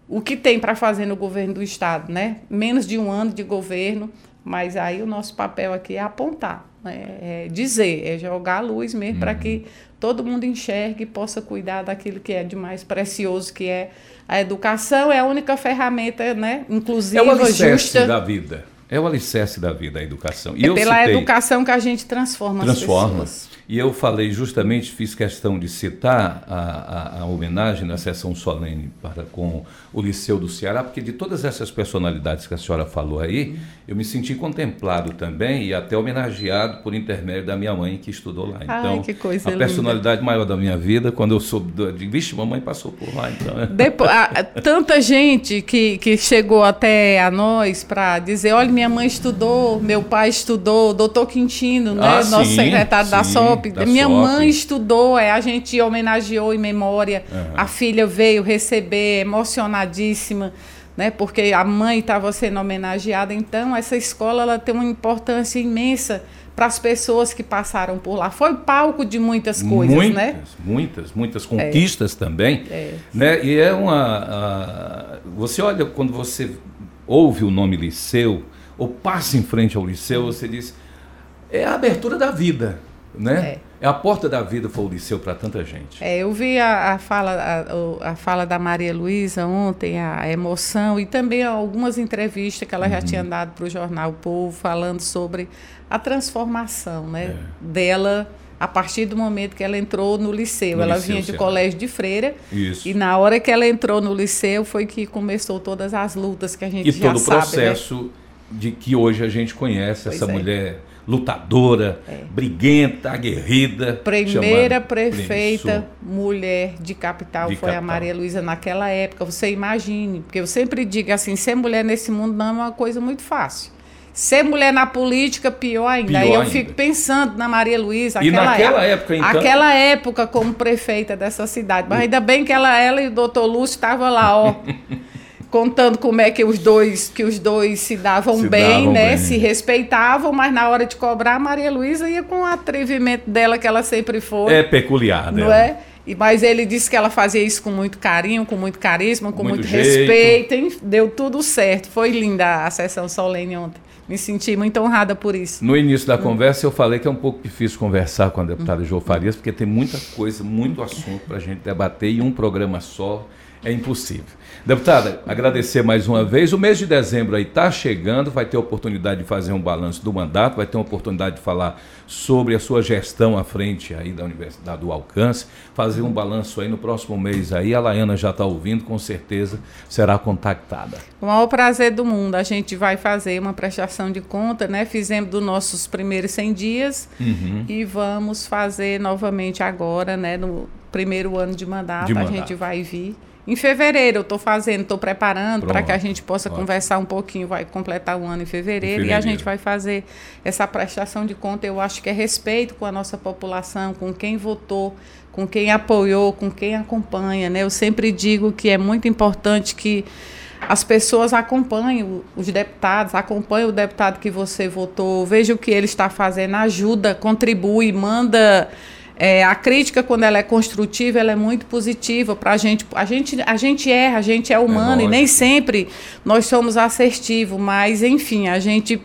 o que tem para fazer no governo do estado, né? Menos de um ano de governo, mas aí o nosso papel aqui é apontar, é, é dizer, é jogar a luz mesmo uhum. para que todo mundo enxergue e possa cuidar daquilo que é de mais precioso, que é a educação, é a única ferramenta, né, inclusiva, é o alicerce justa. da vida. É o alicerce da vida, a educação. E é pela citei, educação que a gente transforma, transforma as pessoas. E eu falei justamente, fiz questão de citar a, a, a, homenagem na sessão solene para, com o Liceu do Ceará, porque de todas essas personalidades que a senhora falou aí, eu me senti contemplado também e até homenageado por intermédio da minha mãe que estudou lá. Então, Ai, que coisa a linda. personalidade maior da minha vida, quando eu soube de vixe, mamãe passou por lá. Então. Depois, a, tanta gente que, que chegou até a nós para dizer, olha, minha mãe estudou, meu pai estudou, doutor Quintino, né, ah, nosso sim, secretário sim. da SOP, da Minha SOP. mãe estudou, é, a gente homenageou em memória. Uhum. A filha veio receber, emocionadíssima, né? Porque a mãe estava sendo homenageada. Então, essa escola ela tem uma importância imensa para as pessoas que passaram por lá. Foi palco de muitas coisas, muitas, né? Muitas, muitas conquistas é. também. É. Né? E é uma. você olha, quando você ouve o nome Liceu, ou passa em frente ao Liceu, você diz. É a abertura da vida né? É. é. a porta da vida foi o liceu para tanta gente. É, eu vi a, a fala, a, a, fala da Maria Luísa ontem, a, a, emoção, e também algumas entrevistas que ela uhum. já tinha dado para o jornal o Povo, falando sobre a transformação né, é. dela a partir do momento que ela entrou no liceu. No ela liceu, vinha de colégio de freira. Isso. E na hora que ela entrou no liceu foi que começou todas as lutas que a gente e já sabe. E todo o processo né? de que hoje a gente conhece, pois essa é. mulher lutadora, é. briguenta, aguerrida. Primeira prefeita mulher de capital de foi capital. a Maria Luísa naquela época. Você imagine, porque eu sempre digo assim, ser mulher nesse mundo não é uma coisa muito fácil. Ser mulher na política, pior ainda. Pior Aí eu ainda. fico pensando na Maria Luísa. E naquela época, então? Aquela época como prefeita dessa cidade. Mas ainda bem que ela, ela e o doutor Lúcio estavam lá, ó. contando como é que os dois que os dois se davam Se bem, davam né? bem. Se respeitavam, mas na hora de cobrar, a Maria Luísa ia com o atrevimento dela que ela sempre foi. É peculiar, né? Não é? E, mas ele disse que ela fazia isso com muito carinho, com muito carisma, com Muito muito, respeito. hein? Deu tudo certo. Foi linda a sessão solene ontem. Me senti muito honrada por isso. No início da conversa eu falei que é um pouco difícil conversar com a deputada Jo Farias, porque tem muita coisa, muito assunto para a gente debater e um programa só é impossível. Deputada, agradecer mais uma vez. O mês de dezembro aí está chegando, vai ter oportunidade de fazer um balanço do mandato, vai ter uma oportunidade de falar sobre a sua gestão à frente aí da Universidade do Alcance, fazer um balanço aí no próximo mês aí. A Laiana já está ouvindo, com certeza será contactada. O maior prazer do mundo. A gente vai fazer uma prestação de conta, né? Fizemos dos nossos primeiros 100 dias Uhum. e vamos fazer novamente agora, né? No primeiro ano de mandato, De a mandato. gente vai vir. Em fevereiro eu estou fazendo, estou preparando para que a gente possa conversar um pouquinho, vai completar um ano em fevereiro, Em e a fevereiro. gente vai fazer essa prestação de conta. Eu acho que é respeito com a nossa população, com quem votou, com quem apoiou, com quem acompanha. Né? Eu sempre digo que é muito importante que as pessoas acompanhem o- os deputados, acompanhem o deputado que você votou, veja o que ele está fazendo, ajuda, contribui, manda. É, a crítica, quando ela é construtiva, ela é muito positiva para a gente. A gente. A gente erra, a gente é humano e nem sempre nós somos assertivos, mas, enfim, a gente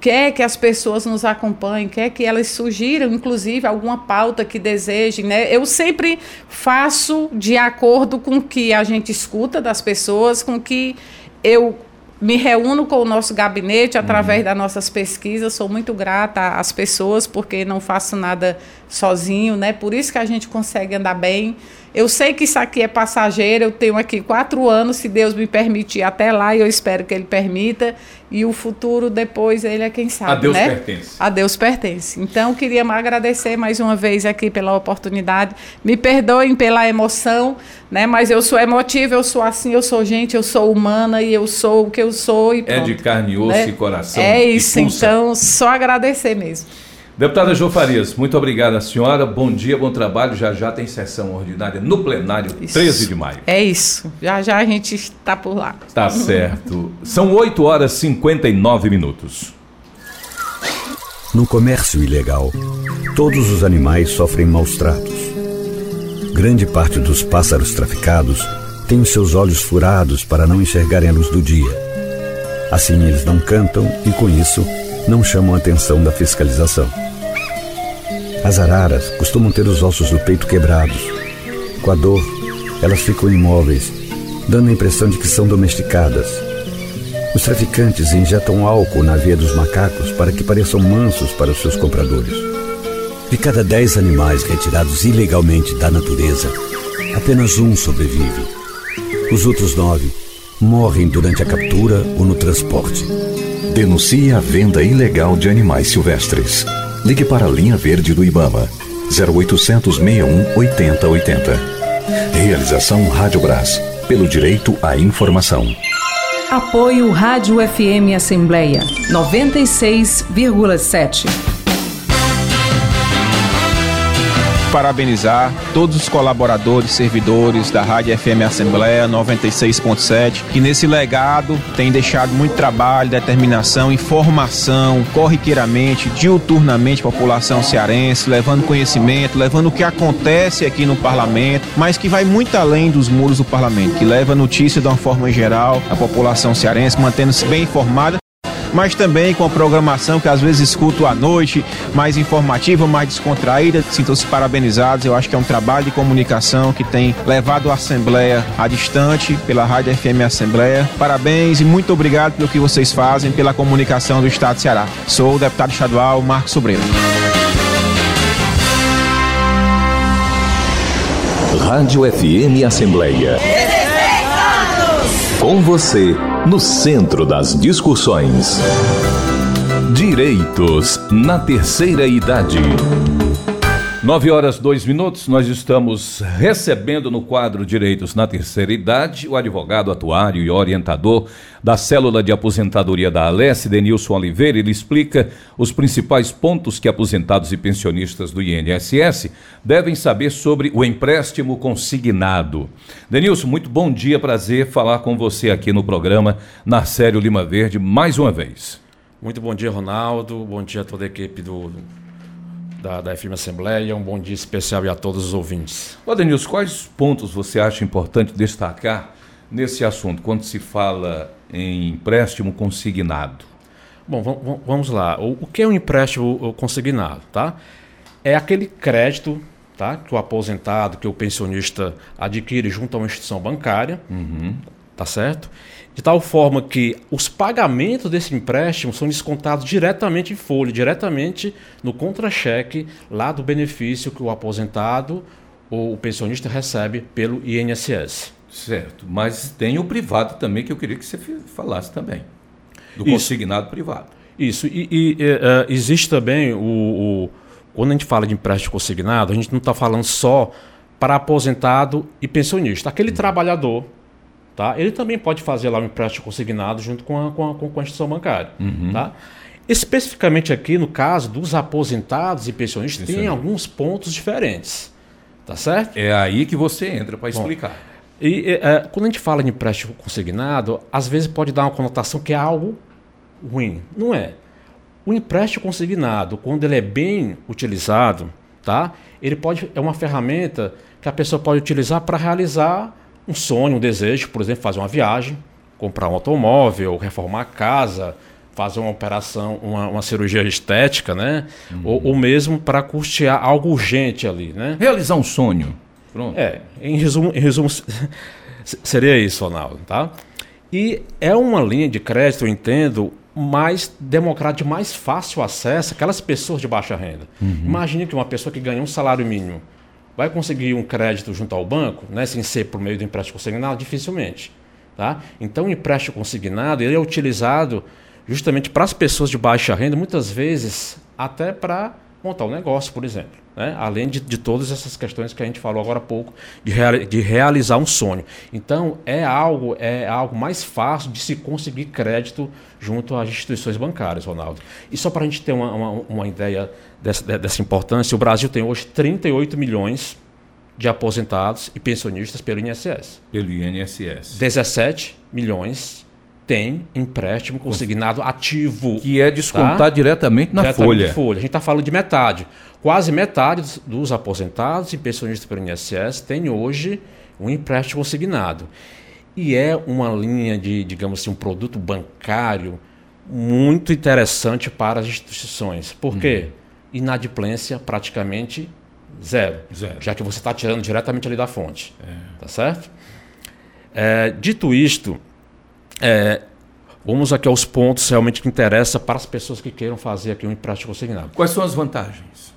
quer que as pessoas nos acompanhem, quer que elas sugiram, inclusive, alguma pauta que desejem, né? Eu sempre faço de acordo com o que a gente escuta das pessoas, com o que eu me reúno com o nosso gabinete através das nossas pesquisas. Sou muito grata às pessoas porque não faço nada sozinho, né? Por isso que a gente consegue andar bem. Eu sei que isso aqui é passageiro. Eu tenho aqui quatro anos, se Deus me permitir até lá, e eu espero que Ele permita. E o futuro depois Ele é quem sabe, A Deus né? pertence. A Deus pertence. Então, queria agradecer mais uma vez aqui pela oportunidade. Me perdoem pela emoção, né? Mas eu sou emotiva, eu sou assim, eu sou gente, eu sou humana e eu sou o que eu sou e É pronto, de carne, osso né? e coração. É isso, então, só agradecer mesmo. Deputada Jo Farias, muito obrigado à senhora. Bom dia, bom trabalho. Já já tem sessão ordinária no plenário, 13 de maio. É isso. Já já a gente está por lá. Tá certo. São 8 horas e 59 minutos. No comércio ilegal, todos os animais sofrem maus tratos. Grande parte dos pássaros traficados tem os seus olhos furados para não enxergarem a luz do dia. Assim eles não cantam e, com isso, não chamam a atenção da fiscalização. As araras costumam ter os ossos do peito quebrados. Com a dor, elas ficam imóveis, dando a impressão de que são domesticadas. Os traficantes injetam álcool na veia dos macacos para que pareçam mansos para os seus compradores. De cada dez animais retirados ilegalmente da natureza, apenas um sobrevive. Os outros nove morrem durante a captura ou no transporte. Denuncie a venda ilegal de animais silvestres. Ligue para a linha verde do Ibama 0800 61 8080. Realização Rádio Brás. Pelo direito à informação. Apoio Rádio FM Assembleia 96,7. Parabenizar todos os colaboradores, servidores da Rádio FM Assembleia 96.7, que nesse legado tem deixado muito trabalho, determinação, informação, corriqueiramente, diuturnamente população cearense, levando conhecimento, levando o que acontece aqui no parlamento, mas que vai muito além dos muros do parlamento, que leva notícia de uma forma geral à população cearense, mantendo-se bem informada mas também com a programação que às vezes escuto à noite, mais informativa, mais descontraída. Sintam-se parabenizados. Eu acho que é um trabalho de comunicação que tem levado a Assembleia a distante pela Rádio FM Assembleia. Parabéns e muito obrigado pelo que vocês fazem pela comunicação do Estado de Ceará. Sou o deputado estadual Marcos Sobreira. Rádio FM Assembleia. Com você, no centro das discussões. Direitos na terceira idade. Nove horas, dois minutos, nós estamos recebendo no quadro Direitos na Terceira Idade o advogado, atuário e orientador da Célula de Aposentadoria da Alesse, Denilson Oliveira. Ele explica os principais pontos que aposentados e pensionistas do INSS devem saber sobre o empréstimo consignado. Denilson, muito bom dia, prazer falar com você aqui no programa Narcélio Lima Verde mais uma vez. Muito bom dia, Ronaldo. Bom dia a toda a equipe do da, da FM Assembleia. Um bom dia especial a todos os ouvintes. Ô Denilson, quais pontos você acha importante destacar nesse assunto, quando se fala em empréstimo consignado? Bom, vamos lá. O, o que é um empréstimo consignado? Tá? É aquele crédito tá, que o aposentado, que o pensionista adquire junto a uma instituição bancária, uhum. tá certo? De tal forma que os pagamentos desse empréstimo são descontados diretamente em folha, diretamente no contra-cheque lá do benefício que o aposentado ou o pensionista recebe pelo INSS. Certo, mas tem o privado também que eu queria que você falasse também, do Isso. consignado privado. Isso, e, e uh, existe também o, o, Quando a gente fala de empréstimo consignado, a gente não está falando só para aposentado e pensionista. Aquele hum. trabalhador Tá? Ele também pode fazer lá um empréstimo consignado junto com a, com a, com a instituição bancária. Uhum. Tá? Especificamente aqui, no caso dos aposentados e pensionistas, Isso tem é. alguns pontos diferentes. Tá certo? É aí que você entra para explicar. E é, quando a gente fala de empréstimo consignado, às vezes pode dar uma conotação que é algo ruim. Não é. O empréstimo consignado, quando ele é bem utilizado, tá? ele pode é uma ferramenta que a pessoa pode utilizar para realizar um sonho, um desejo, por exemplo, fazer uma viagem, comprar um automóvel, reformar a casa, fazer uma operação, uma, uma cirurgia estética, né? Uhum. Ou, ou, mesmo para custear algo urgente ali, né? Realizar um sonho. Pronto. É, em resumo, em resumo seria isso, Ronaldo, tá? E é uma linha de crédito, eu entendo, mais democrática, de mais fácil acesso aquelas pessoas de baixa renda. Uhum. Imagine que uma pessoa que ganha um salário mínimo Vai conseguir um crédito junto ao banco, né, sem ser por meio do empréstimo consignado? Dificilmente. Tá? Então, o empréstimo consignado ele é utilizado justamente para as pessoas de baixa renda, muitas vezes até para montar um negócio, por exemplo. Né? Além de, de todas essas questões que a gente falou agora há pouco, de, de realizar um sonho. Então, é algo, é algo mais fácil de se conseguir crédito junto às instituições bancárias, Ronaldo. E só para a gente ter uma, uma, uma ideia dessa, dessa importância, o Brasil tem hoje 38 milhões de aposentados e pensionistas pelo INSS. Pelo INSS. 17 milhões tem empréstimo consignado ativo. Que é descontar tá? diretamente na diretamente folha. folha. A gente está falando de metade. Quase metade dos aposentados e pensionistas pelo INSS tem hoje um empréstimo consignado. E é uma linha de, digamos assim, um produto bancário muito interessante para as instituições. Por quê? Uhum. Inadimplência praticamente zero, zero, já que você está tirando diretamente ali da fonte. É. Tá certo? É, dito isto, é, vamos aqui aos pontos realmente que interessam para as pessoas que queiram fazer aqui um empréstimo consignado. Quais são as vantagens?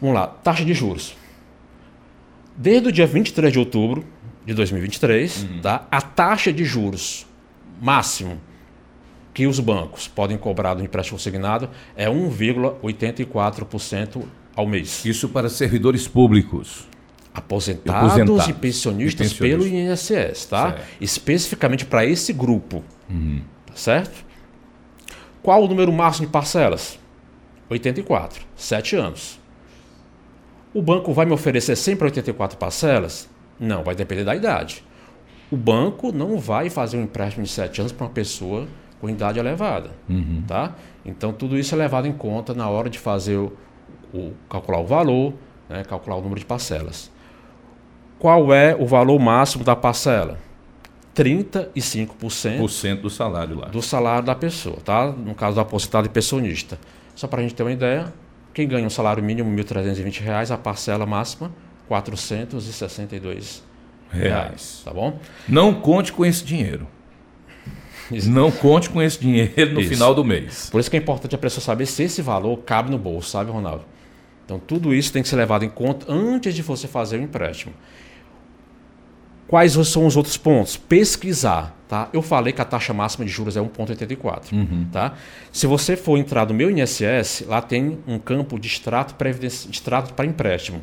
Vamos lá, taxa de juros. Desde o dia 23 de outubro de 2023, uhum. tá, a taxa de juros máximo que os bancos podem cobrar do empréstimo consignado é 1,84% ao mês. Isso para servidores públicos. Aposentados, aposentados. e pensionistas, e pelo INSS, tá? Certo. Especificamente para esse grupo. Uhum. Tá certo? Qual o número máximo de parcelas? 84, 7 anos. O banco vai me oferecer sempre 84 parcelas? Não, vai depender da idade. O banco não vai fazer um empréstimo de 7 anos para uma pessoa com idade elevada. Uhum. Tá? Então, tudo isso é levado em conta na hora de fazer o, o calcular o valor, né, calcular o número de parcelas. Qual é o valor máximo da parcela? 35% do salário lá. Do salário da pessoa, tá? No caso do aposentado e pensionista. Só para a gente ter uma ideia, quem ganha um salário mínimo R$ 1.320, a parcela máxima 462 reais. reais. Tá bom? Não conte com esse dinheiro. Não conte com esse dinheiro no isso. final do mês. Por isso que é importante a pessoa saber se esse valor cabe no bolso, sabe, Ronaldo? Então, tudo isso tem que ser levado em conta antes de você fazer o empréstimo. Quais são os outros pontos? Pesquisar. Tá? Eu falei que a taxa máxima de juros é 1,84. Uhum. Tá? Se você for entrar no meu INSS, lá tem um campo de extrato, extrato para empréstimo.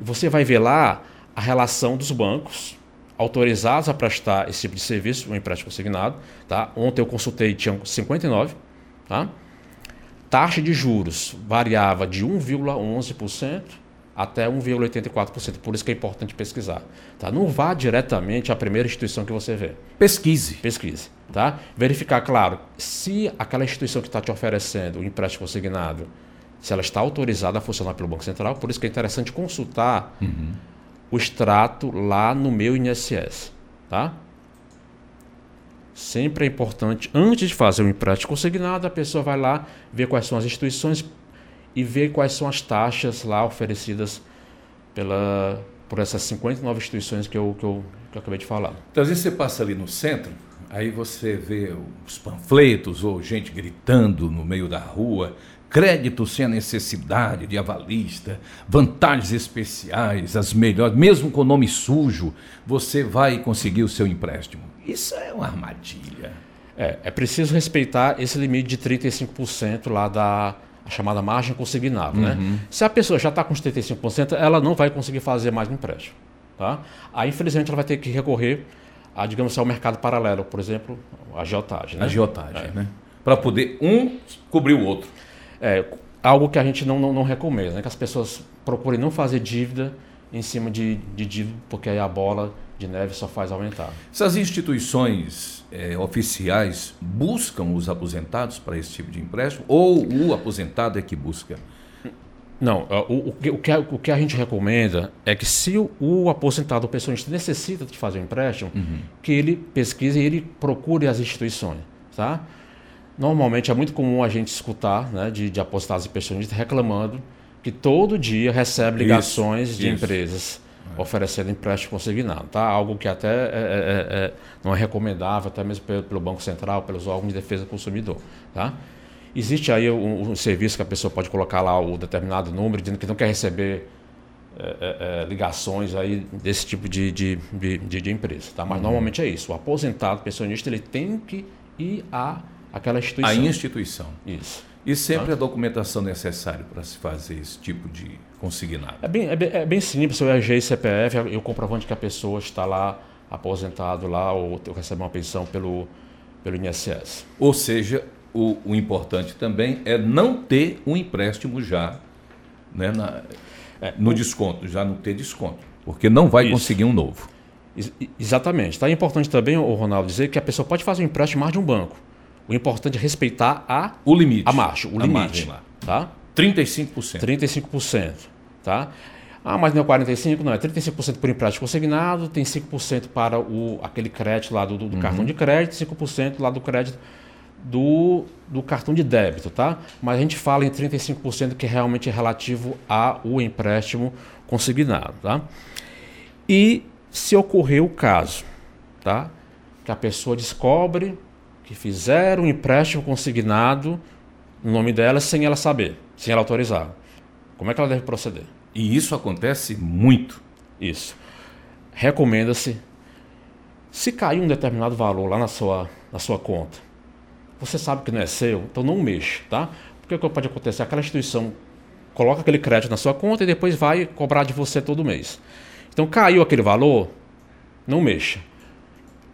Você vai ver lá a relação dos bancos autorizados a prestar esse tipo de serviço, um empréstimo consignado. Tá? Ontem eu consultei, tinha 59. Tá? Taxa de juros variava de 1,11% até 1,84%. Por isso que é importante pesquisar. Tá? Não vá diretamente à primeira instituição que você vê. Pesquise. Pesquise. Tá? Verificar, claro, se aquela instituição que está te oferecendo o empréstimo consignado, se ela está autorizada a funcionar pelo Banco Central. Por isso que é interessante consultar uhum. o extrato lá no meu INSS. Tá? Sempre é importante, antes de fazer o empréstimo consignado, a pessoa vai lá ver quais são as instituições e ver quais são as taxas lá oferecidas pela, por essas 59 instituições que eu, que, eu, que eu acabei de falar. Então, às vezes você passa ali no centro, aí você vê os panfletos ou gente gritando no meio da rua, crédito sem a necessidade de avalista, vantagens especiais, as melhores, mesmo com nome sujo, você vai conseguir o seu empréstimo. Isso é uma armadilha. É, é preciso respeitar esse limite de 35% lá da, a chamada margem consignável. Uhum. Né? Se a pessoa já está com os 35%, ela não vai conseguir fazer mais um empréstimo. Tá? Aí, infelizmente, ela vai ter que recorrer a, digamos, ao mercado paralelo, por exemplo, a agiotagem. Né? Agiotagem, é. né? Para poder um cobrir o outro. É algo que a gente não, não, não recomenda, né? que as pessoas procurem não fazer dívida em cima de, de dívida, porque aí a bola de neve só faz aumentar. Essas instituições é, oficiais buscam os aposentados para esse tipo de empréstimo ou o aposentado é que busca? Não, o, o, que, o, que, a, o que a gente recomenda é que se o, o aposentado, o pensionista, necessita de fazer um empréstimo, uhum. que ele pesquise e ele procure as instituições. Tá? Normalmente é muito comum a gente escutar né, de, de aposentados e pensionistas reclamando que todo dia recebe ligações isso, de isso. empresas é. oferecendo empréstimo consignado, tá? Algo que até é, é, é, é, não é recomendável, até mesmo pelo, pelo, Banco Central, pelos órgãos de defesa do consumidor, tá? Existe aí um, um, serviço que a pessoa pode colocar lá o determinado número, dizendo que não quer receber é, ligações aí desse tipo de, de, de, de empresa, tá? Mas uhum. normalmente é isso. O aposentado, pensionista, ele tem que ir a aquela instituição. A instituição. Isso. E sempre tá? a documentação necessária para se fazer esse tipo de consignado? É bem, é bem, é bem simples, o RG e CPF e o comprovante que a pessoa está lá aposentado lá ou recebe uma pensão pelo, pelo INSS. Ou seja, o, o importante também é não ter um empréstimo já né, na, é, no o... desconto, já não ter desconto, porque não vai Isso. conseguir um novo. Ex exatamente. Tá? É importante também, o Ronaldo, dizer que a pessoa pode fazer um empréstimo mais de um banco. O importante é respeitar a, o limite. A marcha, o a limite. Lá. Tá? 35%. 35%. Tá? Ah, mas não é 45%, não, é 35% por empréstimo consignado, tem 5% para o, aquele crédito lá do, do uhum. cartão de crédito, 5% lá do crédito do, do cartão de débito, tá? Mas a gente fala em 35% que realmente é relativo ao empréstimo consignado, tá? E se ocorrer o caso, tá? Que a pessoa descobre que fizeram um empréstimo consignado no nome dela sem ela saber, sem ela autorizar. Como é que ela deve proceder? E isso acontece muito. Isso. Recomenda-se, se cair um determinado valor lá na sua, na sua conta, você sabe que não é seu, então não mexa, tá? Porque o que pode acontecer? Aquela instituição coloca aquele crédito na sua conta e depois vai cobrar de você todo mês. Então caiu aquele valor, não mexa.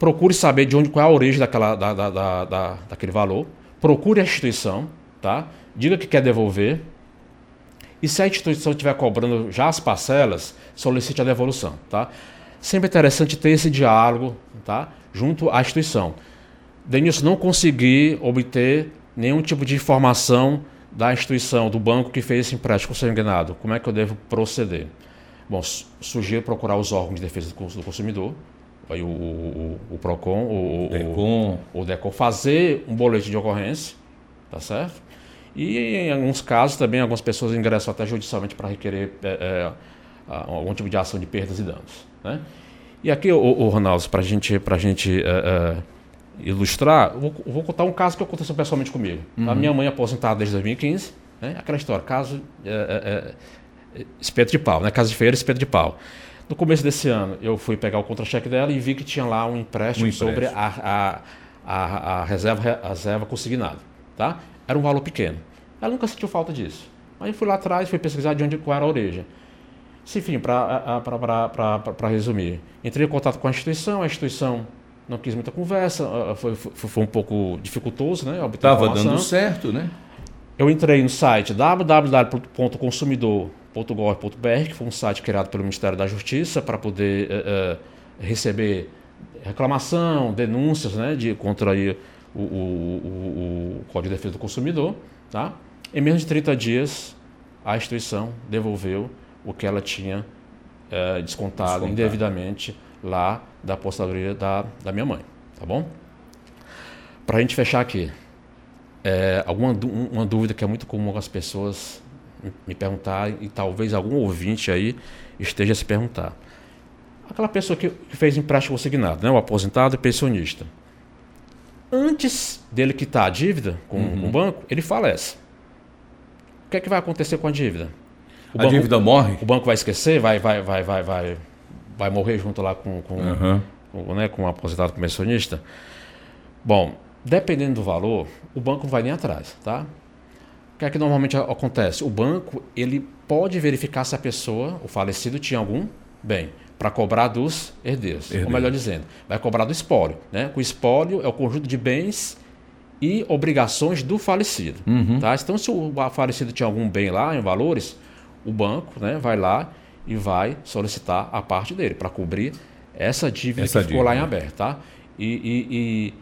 Procure saber de onde qual é a origem daquela, da, da, da, da daquele valor. Procure a instituição, tá? Diga que quer devolver. E se a instituição estiver cobrando já as parcelas, solicite a devolução, tá? Sempre é interessante ter esse diálogo, tá? Junto à instituição. Denilson, não consegui obter nenhum tipo de informação da instituição, do banco que fez esse empréstimo consignado. Como é que eu devo proceder? Bom, sugiro procurar os órgãos de defesa do consumidor, o, o, o PROCON, o, DECOM. O, o DECOM, fazer um boletim de ocorrência, tá certo? E em alguns casos também algumas pessoas ingressam até judicialmente para requerer é, é, algum tipo de ação de perdas e danos. Né? E aqui, o, o Ronaldo, para gente, a gente é, ilustrar, vou, vou, contar um caso que aconteceu pessoalmente comigo. Uhum. A minha mãe aposentada desde 2015, né? aquela história, caso espeto de pau, né? Casa de feira, espeto de pau. No começo desse ano, eu fui pegar o contra-cheque dela e vi que tinha lá um empréstimo, um empréstimo. sobre a, a, a, a, reserva, a reserva consignada. Tá? Era um valor pequeno. Ela nunca sentiu falta disso. Aí eu fui lá atrás, fui pesquisar de onde era a origem. Enfim, para resumir, entrei em contato com a instituição, a instituição não quis muita conversa, foi, foi, foi um pouco dificultoso, né? Estava dando certo, né? Eu entrei no site www.consumidor.gov.br, que foi um site criado pelo Ministério da Justiça para poder uh, uh, receber reclamação, denúncias né, de, contra aí, o, o, o, o, Código de Defesa do Consumidor. Tá? Em menos de 30 dias, a instituição devolveu o que ela tinha uh, descontado, descontado indevidamente lá da apostadoria da, da minha mãe. Tá bom? Para a gente fechar aqui, é, alguma uma dúvida que é muito comum as pessoas me perguntar e talvez algum ouvinte aí esteja a se perguntar. Aquela pessoa que fez empréstimo consignado, né, o aposentado e pensionista. Antes dele quitar a dívida com, uhum. o banco, ele falece. O que é que vai acontecer com a dívida? O a banco, dívida morre? O banco vai esquecer, vai, vai, vai, vai, vai, vai morrer junto lá com, com, uhum. com, né, com o aposentado pensionista? Bom, Dependendo do valor, o banco não vai nem atrás, tá? O que é que normalmente acontece? O banco ele pode verificar se a pessoa, o falecido, tinha algum bem para cobrar dos herdeiros, Herdeiro. ou melhor dizendo, vai cobrar do espólio. Né? O espólio é o conjunto de bens e obrigações do falecido. Uhum. Tá? Então, se o falecido tinha algum bem lá em valores, o banco né, vai lá e vai solicitar a parte dele para cobrir essa dívida essa que ficou lá em aberto. Tá? E, e, e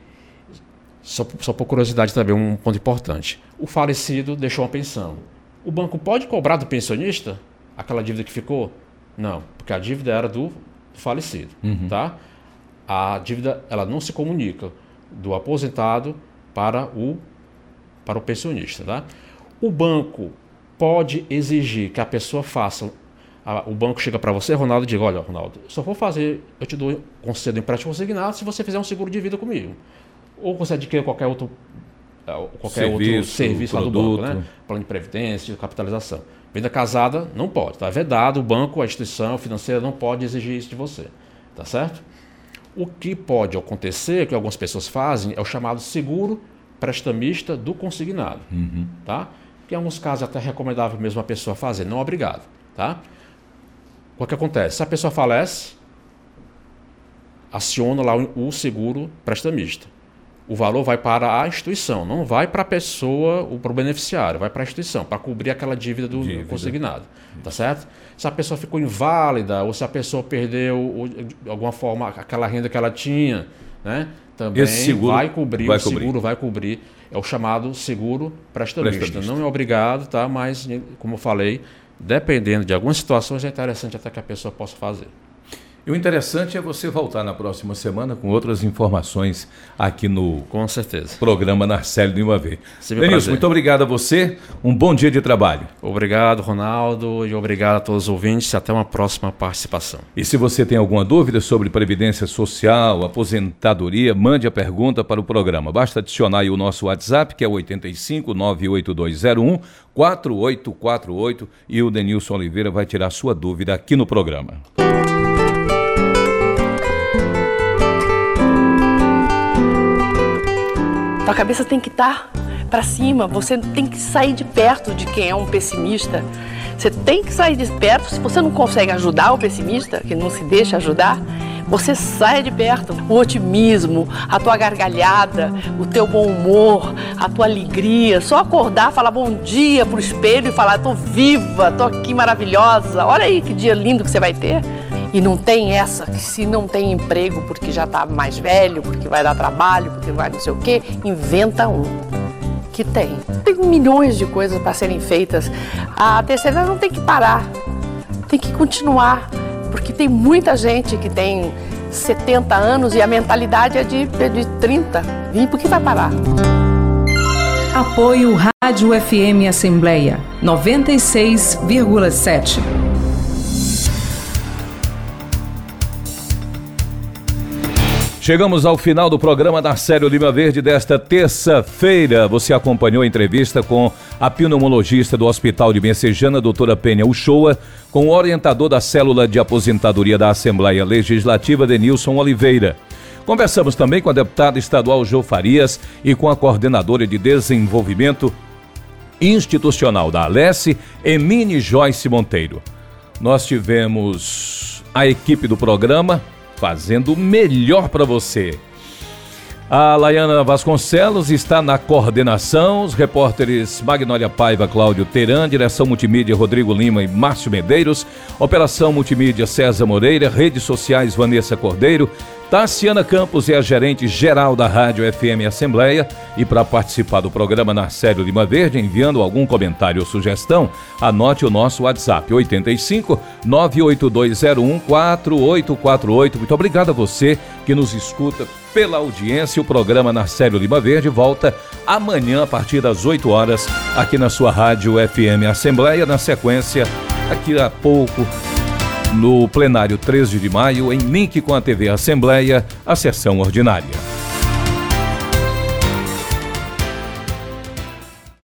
só, só por curiosidade também, um ponto importante. O falecido deixou uma pensão. O banco pode cobrar do pensionista aquela dívida que ficou? Não, porque a dívida era do falecido, uhum. tá? A dívida ela não se comunica do aposentado para o para o pensionista, tá? O banco pode exigir que a pessoa faça a, o banco chega para você, Ronaldo, e diga: Olha, Ronaldo, só vou fazer, eu te dou, concedo empréstimo consignado se você fizer um seguro de vida comigo ou você adquire qualquer outro é, qualquer serviço, outro serviço lá do banco, né? Plano de previdência, capitalização. Venda casada não pode, tá? É vedado, o banco, a instituição financeira não pode exigir isso de você, tá certo? O que pode acontecer, que algumas pessoas fazem, é o chamado seguro prestamista do consignado, uhum. tá? Que em alguns casos é até recomendável mesmo a pessoa fazer, não obrigado, tá? O que acontece? Se a pessoa falece, aciona lá o seguro prestamista o valor vai para a instituição, não vai para a pessoa, para o beneficiário, vai para a instituição, para cobrir aquela dívida do dívida. consignado. Tá certo? Se a pessoa ficou inválida, ou se a pessoa perdeu, de alguma forma, aquela renda que ela tinha, né? Também vai cobrir, vai o cobrir. seguro vai cobrir. É o chamado seguro prestamista. Não é obrigado, tá? Mas, como eu falei, dependendo de algumas situações, é interessante até que a pessoa possa fazer. E o interessante é você voltar na próxima semana com outras informações aqui no com certeza. programa Narcélio Lima V. Denilson, muito obrigado a você. Um bom dia de trabalho. Obrigado, Ronaldo, e obrigado a todos os ouvintes. Até uma próxima participação. E se você tem alguma dúvida sobre Previdência Social, aposentadoria, mande a pergunta para o programa. Basta adicionar o nosso WhatsApp, que é 85 98201 4848 e o Denilson Oliveira vai tirar sua dúvida aqui no programa. Tua cabeça tem que estar tá para cima, você tem que sair de perto de quem é um pessimista. Você tem que sair de perto. Se você não consegue ajudar o pessimista, que não se deixa ajudar, você sai de perto. O otimismo, a tua gargalhada, o teu bom humor, a tua alegria. Só acordar, falar bom dia pro espelho e falar: tô viva, tô aqui maravilhosa. Olha aí que dia lindo que você vai ter. E não tem essa que se não tem emprego porque já está mais velho, porque vai dar trabalho, porque vai não sei o quê, inventa um. Que tem. Tem milhões de coisas para serem feitas. A terceira não tem que parar, tem que continuar, porque tem muita gente que tem 70 anos e a mentalidade é de, é de 30. Vim, por que vai parar? Apoio Rádio FM Assembleia 96,7. Chegamos ao final do programa da Série Lima Verde desta terça-feira. Você acompanhou a entrevista com a pneumologista do Hospital de Messejana, doutora Penha Uchoa, com o orientador da Célula de Aposentadoria da Assembleia Legislativa, Denilson Oliveira. Conversamos também com a deputada estadual Jô Farias e com a coordenadora de desenvolvimento institucional da Alesse, Emine Joyce Monteiro. Nós tivemos a equipe do programa, fazendo o melhor para você. A Laiana Vasconcelos está na coordenação, os repórteres Magnólia Paiva, Cláudio Teran, direção multimídia Rodrigo Lima e Márcio Medeiros, operação multimídia César Moreira, redes sociais Vanessa Cordeiro, Tassiana Campos é a gerente geral da Rádio FM Assembleia e para participar do programa Narcélio Lima Verde, enviando algum comentário ou sugestão, anote o nosso WhatsApp 85 98201 4848. Muito obrigado a você que nos escuta pela audiência. O programa Narcélio Lima Verde volta amanhã a partir das 8 horas aqui na sua Rádio FM Assembleia, na sequência daqui a pouco no plenário 13 de maio, em link com a TV Assembleia, a sessão ordinária.